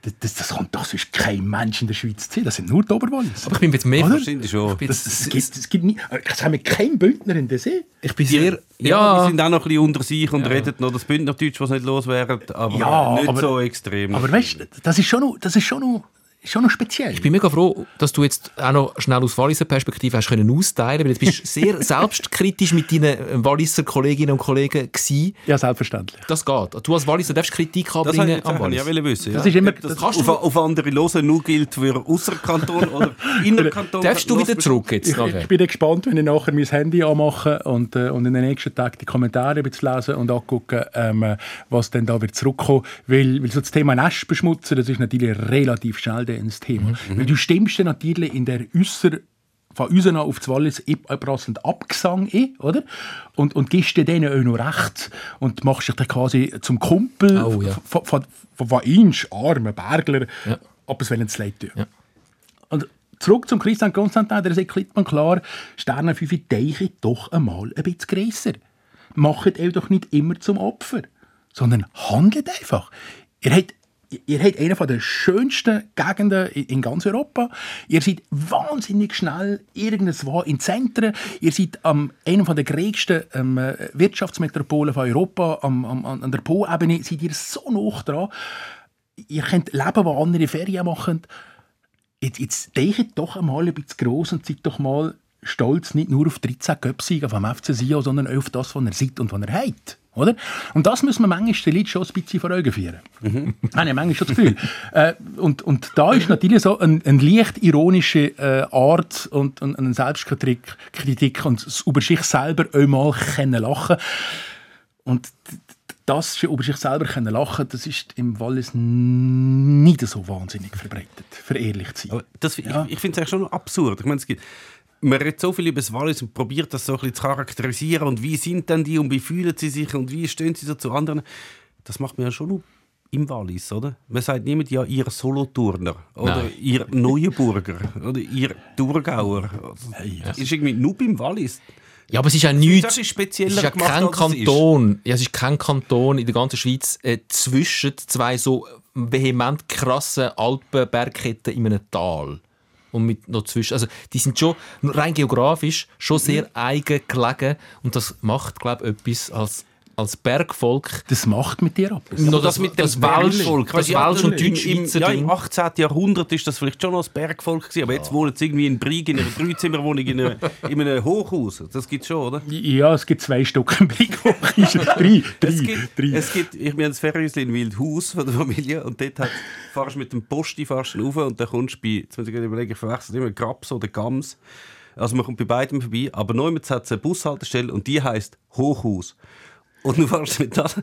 Speaker 2: Das, das, das, kann, das ist kein Mensch in der Schweiz zu sehen, das sind nur die Oberwallis.
Speaker 3: Aber ich bin jetzt mehr...
Speaker 2: Oder?
Speaker 1: Wahrscheinlich schon.
Speaker 2: Das, das, gibt, das gibt nie, das haben wir keinen Bündner in der See.
Speaker 3: ich bin sehr...
Speaker 1: Ja,
Speaker 3: Ja,
Speaker 1: sind auch noch ein bisschen unter sich und reden noch das Bündnerdeutsch, was nicht loswerden, aber
Speaker 2: Ja,
Speaker 1: nicht
Speaker 2: aber-
Speaker 1: so extrem.
Speaker 2: Aber weißt du, das ist schon noch, das ist schon noch, schon noch speziell.
Speaker 3: ich bin mega froh, dass du jetzt auch noch schnell aus Walliser Perspektive hast können austeilen, weil jetzt bist du sehr selbstkritisch mit deinen Walliser Kolleginnen und Kollegen gewesen.
Speaker 2: ja, selbstverständlich.
Speaker 3: Das geht. Du als Walliser darfst Kritik
Speaker 1: das
Speaker 3: anbringen am
Speaker 1: das wollte ich
Speaker 3: Wallis.
Speaker 1: wissen.
Speaker 2: Das
Speaker 1: ja.
Speaker 2: ist immer-
Speaker 1: das
Speaker 2: das
Speaker 3: kannst
Speaker 1: auf,
Speaker 3: du-
Speaker 1: auf andere hören nur gilt für Ausserkanton oder Innerkanton.
Speaker 3: Darfst du wieder zurück jetzt
Speaker 2: Ich, ich bin gespannt, wenn ich nachher mein Handy anmache und, äh, und in den nächsten Tagen die Kommentare lesen und angucken, ähm, was dann da wird zurückkommen. Weil, weil so das Thema Nest beschmutzen, das ist natürlich relativ schnell dann ins Thema. Weil du stimmst natürlich in der äusser von uns auf das Wallis abbrassend Abgesang ein, oder? Und, und gibst dir denen auch noch recht und machst dich dann quasi zum Kumpel
Speaker 3: Oh, ja.
Speaker 2: von, von, von, von Insch, armen Bergler,
Speaker 3: Ja.
Speaker 2: ob es wollen, zu leid tun.
Speaker 3: Ja.
Speaker 2: Und zurück zum Christian Konstantin, der sagt klipp und klar, Sterne 5 Teiche doch einmal ein bisschen grösser. Macht euch doch nicht immer zum Opfer, sondern handelt einfach. Ihr habt, ihr habt eine der schönsten Gegenden in ganz Europa. Ihr seid wahnsinnig schnell irgendwo in Zentren. Ihr seid am einem der größten ähm, Wirtschaftsmetropolen von Europa, am, am, an der Po-Ebene, seid ihr so nah dran. Ihr könnt leben, wo andere Ferien machen jetzt, jetzt denkt doch einmal ein bisschen gross und seid doch mal stolz nicht nur auf 13 Göpsiege vom FC Sion, sondern auch auf das, was er sieht und was er hat. Oder? Und das muss man manchmal den Leuten schon ein bisschen vor Augen führen. Mhm. Habe ich manchmal schon das Gefühl. äh, und, und da ist natürlich so eine, eine leicht ironische äh, Art und, und eine Selbstkritik Kritik und das über sich selber auch mal können lachen Und das über sich selber können lachen, das ist im Wallis nicht so wahnsinnig verbreitet, für ehrlich zu sein.
Speaker 1: Das,
Speaker 2: Ja.
Speaker 1: Ich, ich finde es eigentlich schon absurd. Ich meine, es gibt, man redet so viel über das Wallis und probiert das so ein bisschen zu charakterisieren und wie sind denn die und wie fühlen sie sich und wie stehen sie so zu anderen. Das macht man ja schon im Wallis, oder? Man sagt niemand ja ihr Solothurner oder
Speaker 3: Nein.
Speaker 1: ihr Neuenburger oder ihr Thurgauer. Das ist irgendwie nur beim Wallis.
Speaker 3: Ja, aber es ist ja nichts.
Speaker 1: Das ist spezieller
Speaker 3: es ist ja
Speaker 1: gemacht,
Speaker 3: kein
Speaker 1: als es ist.
Speaker 3: Kanton. Ja, es ist kein Kanton in der ganzen Schweiz äh, zwischen zwei so vehement krassen Alpenbergketten in einem Tal. Und mit noch zwischen, also die sind schon rein geografisch schon sehr eigen gelegen und das macht, glaube ich, etwas als, als Bergvolk.
Speaker 2: Das macht mit dir etwas.
Speaker 3: Noch das,
Speaker 1: mit dem
Speaker 3: das Welsch,
Speaker 1: Bergvolk.
Speaker 3: das
Speaker 1: Ja,
Speaker 3: Welsch und
Speaker 1: im, im,
Speaker 3: Deutschschweizer
Speaker 1: ja, Im
Speaker 3: Ding.
Speaker 1: 18. Jahrhundert ist das vielleicht schon noch das Bergvolk gewesen, aber jetzt wohnen sie irgendwie in Brieg in einer Dreizimmerwohnung in, einer, in einem Hochhaus. Das gibt es schon, oder?
Speaker 2: Ja, es gibt zwei Stück im Blick. drei, drei,
Speaker 1: Es gibt,
Speaker 2: drei.
Speaker 1: es gibt, ich bin ein Ferienhäuschen in Wildhaus von der Familie und dort hat, fahrst du mit dem Posti fahrst du rauf und dann kommst du bei, jetzt muss ich überlegen, ich verwechsel immer Grabs oder Gams. Also man kommt bei beidem vorbei, aber neu hat es eine Bushaltestelle und die heisst Hochhaus. Und du fährst mit das.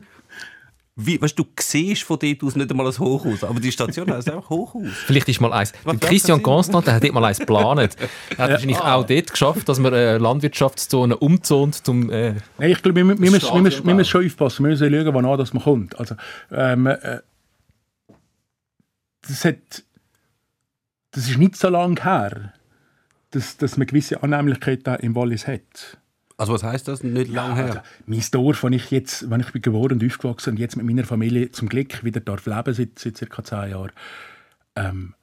Speaker 1: Wie, weißt, du du siehst von dort aus nicht einmal ein Hochhaus, aber die Station heisst einfach Hochhaus.
Speaker 3: Vielleicht ist mal eins. Christian Constant der hat dort mal eins geplant. Er hat wahrscheinlich auch dort geschafft, dass man äh, Landwirtschaftszone umzont zum äh,
Speaker 2: Nein, ich glaube, wir, wir, wir, müssen, wir, müssen, wir
Speaker 3: Stadionbau.
Speaker 2: müssen schon aufpassen. Wir müssen schauen, wann das man kommt. Also, ähm, äh, das, hat, das ist nicht so lange her, dass, dass man gewisse Annehmlichkeiten im Wallis hat.
Speaker 1: Also was heisst das? Nicht lang her?
Speaker 2: Also, mein Dorf, wenn ich jetzt, wenn ich bin geboren und aufgewachsen und jetzt mit meiner Familie zum Glück wieder darf leben seit, seit circa zehn Jahren, ähm,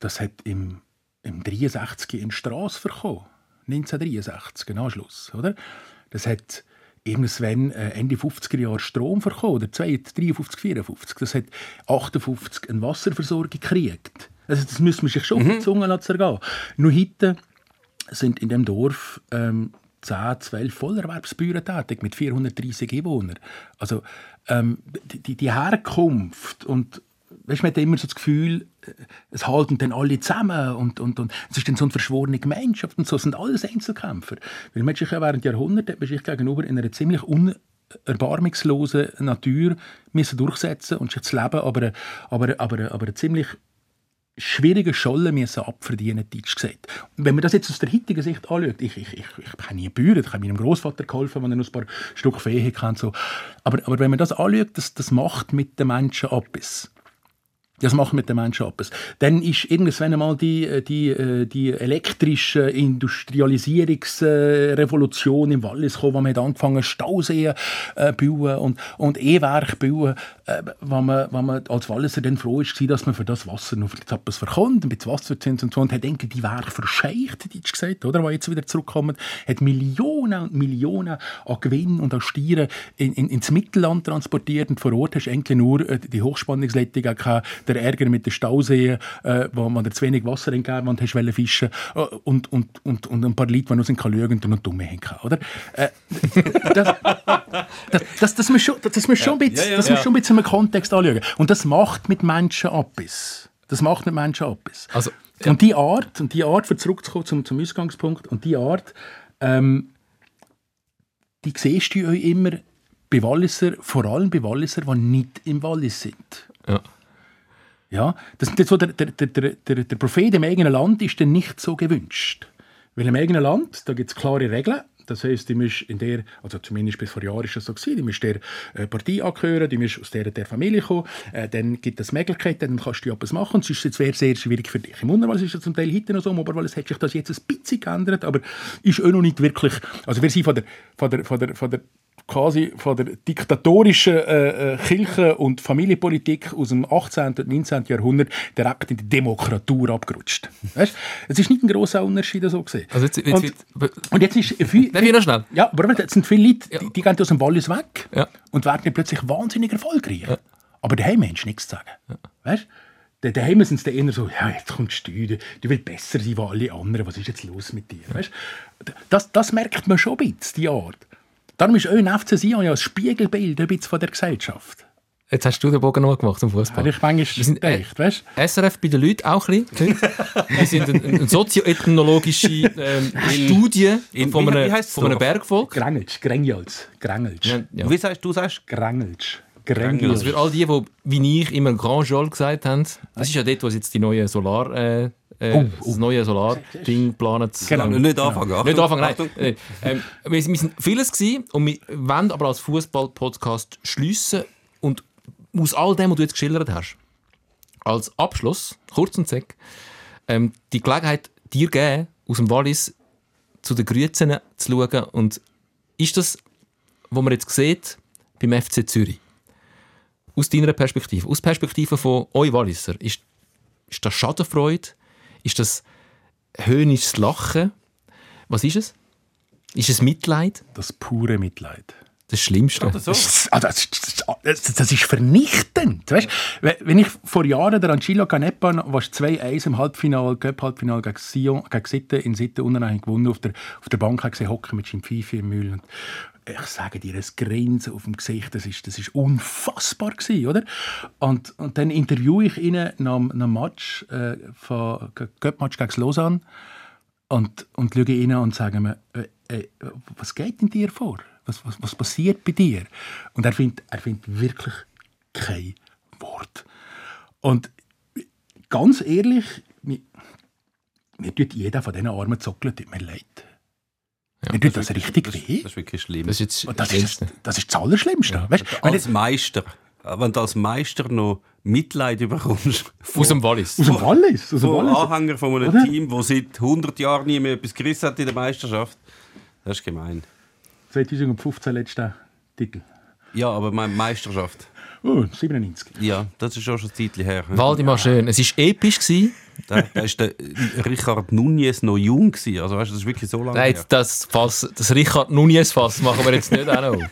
Speaker 2: das hat im, im 63 in Strasse verkommen. 1963, im Anschluss, oder? Das hat irgendwann äh, Ende 50er Jahre Strom verkauft, oder 53, 54. Das hat 58 eine Wasserversorgung gekriegt. Also das müssen wir sich schon mhm. auf die Zunge zergehen. Nur heute sind in dem Dorf ähm, 10, 12 Vollerwerbsbüren tätig mit 430 Einwohnern. Also ähm, die, die Herkunft und weißt, man hat immer so das Gefühl, äh, es halten dann alle zusammen und, und, und es ist dann so eine verschworene Gemeinschaft und so, sind alles Einzelkämpfer. Weil man sich ja während Jahrhunderten hat gegenüber in einer ziemlich unerbarmungslosen Natur müssen durchsetzen und sich das Leben aber, aber, aber, aber ziemlich schwierige Schollen müssen abverdienen, deutsch gesagt. Wenn man das jetzt aus der heutigen Sicht anschaut, ich, ich, ich, ich habe nie Bäuer, ich habe meinem Großvater geholfen, wenn er noch ein paar Stück Fee kennt. So. Aber, aber wenn man das anschaut, das, das macht mit den Menschen etwas. Das macht mit den Menschen etwas. Dann ist irgendwann einmal die, äh, die, äh, die elektrische Industrialisierungsrevolution im Wallis gekommen, wo man hat angefangen Stauseen äh, und, und E-Werke bauen, äh, wo, man, wo man als Walliser dann froh war, dass man für das Wasser noch etwas verkommt, ein bisschen Wasserzins und so. Und hat denke die Werke verscheicht, ich gesagt, oder? Die jetzt wieder zurückkommen, hat Millionen und Millionen an Gewinn und an Stieren in, in, ins Mittelland transportiert und vor Ort hast du eigentlich nur äh, die Hochspannungsleitung der Ärger mit den Stauseen, äh, wo man zu wenig Wasser entgeben und hast fischen äh, und, und, und, und ein paar Leute, die nur sind lügen und dumme haben, oder? Äh, das, das, das, das muss schon, das muss schon ein bisschen, das muss schon ein bisschen im Kontext anschauen. Und das macht mit Menschen etwas. Das macht mit Menschen etwas.
Speaker 3: Also.
Speaker 2: Und die Art, und die Art, für zurückzukommen zum, zum Ausgangspunkt, und die Art, ähm, die siehst du euch immer bei Walliser, vor allem bei Walliser, die nicht im Wallis sind.
Speaker 3: Ja.
Speaker 2: Ja, das, das, der, der, der, der, der Prophet im eigenen Land ist dann nicht so gewünscht. Weil im eigenen Land, da gibt es klare Regeln. Das heisst, du musst in der, also zumindest bis vor Jahren ist das so du musst der äh, Partei angehören, du musst aus der, der Familie kommen, äh, dann gibt es Möglichkeiten, dann kannst du etwas machen, sonst wäre es sehr schwierig für dich. Im Unterwallis ist es zum Teil heute noch so, im Oberwallis hat sich das jetzt ein bisschen geändert, aber ist auch noch nicht wirklich, also wir sind von der, von der, von der, von der quasi von der diktatorischen äh, äh, Kirche- und Familienpolitik aus dem 18. und 19. Jahrhundert direkt in die Demokratur abgerutscht. Weißt? Es ist nicht ein grosser Unterschied so gesehen.
Speaker 3: Also jetzt, jetzt,
Speaker 2: und, und, jetzt ist viel,
Speaker 3: viel, noch schnell.
Speaker 2: Ja, aber jetzt sind viele Leute, ja. die, die, gehen aus dem Wallis weg
Speaker 3: ja.
Speaker 2: und werden plötzlich wahnsinnig erfolgreich. Ja. Aber daheim hast du nichts zu sagen. Ja. Weißt? Daheim sind sie eher so, ja, jetzt kommst du, du willst besser sein als alle anderen, was ist jetzt los mit dir? Weißt? Das, das merkt man schon ein bisschen, die Art. Darum ist auch FC Sion ja ein Spiegelbild ein bisschen von der Gesellschaft.
Speaker 3: Jetzt hast du den Bogen noch gemacht zum Fußball.
Speaker 2: Ja, ich manchmal wir sind echt, weißt?
Speaker 3: SRF bei den Leuten auch ein bisschen. wir sind eine, eine sozioethnologische ähm, Studie in, von einem, wie von einem Bergvolk.
Speaker 2: Grangelsch, Grengelsch, Grangelsch. Ja,
Speaker 1: ja. Wie sagst du? Sagst?
Speaker 2: Grangelsch.
Speaker 3: Grengelsch. Also für all die, die wie ich immer Grand Jol gesagt haben, das ist ja dort, wo jetzt die neue Solar... Äh, äh, oh, oh. das neue Solar-Ding geplant.
Speaker 1: Genau, nicht anfangen.
Speaker 3: Genau. Nicht anfangen, nein. Äh, ähm, wir, wir sind vieles gewesen und wir wollen aber als Fußball-Podcast schliessen und aus all dem, was du jetzt geschildert hast, als Abschluss, kurz und zack, ähm, die Gelegenheit dir geben, aus dem Wallis zu den Grüzen zu schauen und ist das, was man jetzt sieht, beim FC Zürich? Aus deiner Perspektive, aus Perspektive von euch Walliser, ist, ist das Schadenfreude? Ist das höhnisches Lachen? Was ist es? Ist es Mitleid?
Speaker 2: Das pure Mitleid.
Speaker 3: Das Schlimmste.
Speaker 2: So. Das, ah, das, das, ist vernichtend. Weißt, wenn ich vor Jahren der Angelo Canepa, was 2-1 im Halbfinale, Cup-Halbfinale gegen, Sion, gegen Sitten in Sitten unten gewonnen auf der, auf der Bank gesehen, hocken mit seinem Pfeife im Müll. Und ich sage dir, das Grinsen auf dem Gesicht, das ist, das ist unfassbar gewesen, oder? Und, und dann interviewe ich ihn nach, einem Match, äh, von Cup-Match gegen Lausanne und, und schaue ihn an und sage mir, äh, äh, was geht in dir vor? Was, was, was passiert bei dir? Und er findet, er findet wirklich kein Wort. Und ganz ehrlich, mir, mir tut jeder von diesen armen Zockeln mir leid. Ja, mir tut das, das richtig
Speaker 1: das,
Speaker 2: weh.
Speaker 1: Das ist wirklich schlimm.
Speaker 2: Das ist, das, ist, das, ist das Allerschlimmste. Ja. Weißt,
Speaker 1: als Meister, wenn du als Meister noch Mitleid bekommst.
Speaker 3: aus dem Wallis.
Speaker 2: Aus dem Wallis. Aus dem
Speaker 1: Wallis. Anhänger von einem Oder? Team, das seit 100 Jahren nie mehr etwas gerissen hat in der Meisterschaft. Das ist gemein.
Speaker 2: 2015 letzter Titel.
Speaker 1: Ja, aber meine Meisterschaft.
Speaker 2: Oh, 97.
Speaker 1: Ja, das ist auch schon ein Zeitchen her.
Speaker 3: Waldemar schön. Es war episch. Gewesen.
Speaker 1: Da, da ist der Richard Nunez noch jung gewesen. Also weißt du, das ist wirklich so lange
Speaker 3: Nein,
Speaker 1: her.
Speaker 3: das, Fass, das Richard Nunez Fass machen wir jetzt nicht auch noch.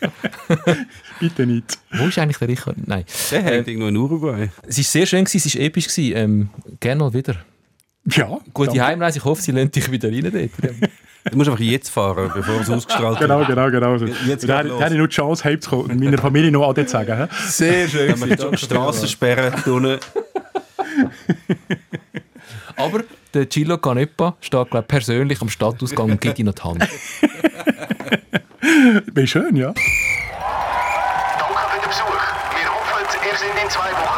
Speaker 2: Bitte nicht.
Speaker 3: Wo ist eigentlich der Richard? Nein.
Speaker 1: Der hängt irgendwo in Uruguay.
Speaker 3: Es war sehr schön, gewesen, es war episch. Gewesen. Ähm, gerne mal wieder.
Speaker 2: Ja.
Speaker 3: Gute
Speaker 2: danke.
Speaker 3: Heimreise, ich hoffe, sie lassen dich wieder rein dort.
Speaker 1: Du musst einfach jetzt fahren, bevor es ausgestrahlt
Speaker 2: Genau,
Speaker 1: wird.
Speaker 2: genau, genau. So.
Speaker 1: Jetzt
Speaker 2: da, da hatte ich nur die Chance, heim zu kommen und meiner Familie noch Ade zu sagen. hä?
Speaker 3: Sehr schön.
Speaker 1: Haben wir die Strassensperre unten.
Speaker 3: Aber der Gillo Canepa steht glaub, persönlich am Stadtausgang und gibt ihm noch die Hand.
Speaker 2: Wäre schön, ja.
Speaker 4: Danke für den Besuch. Wir hoffen, ihr seid in zwei Wochen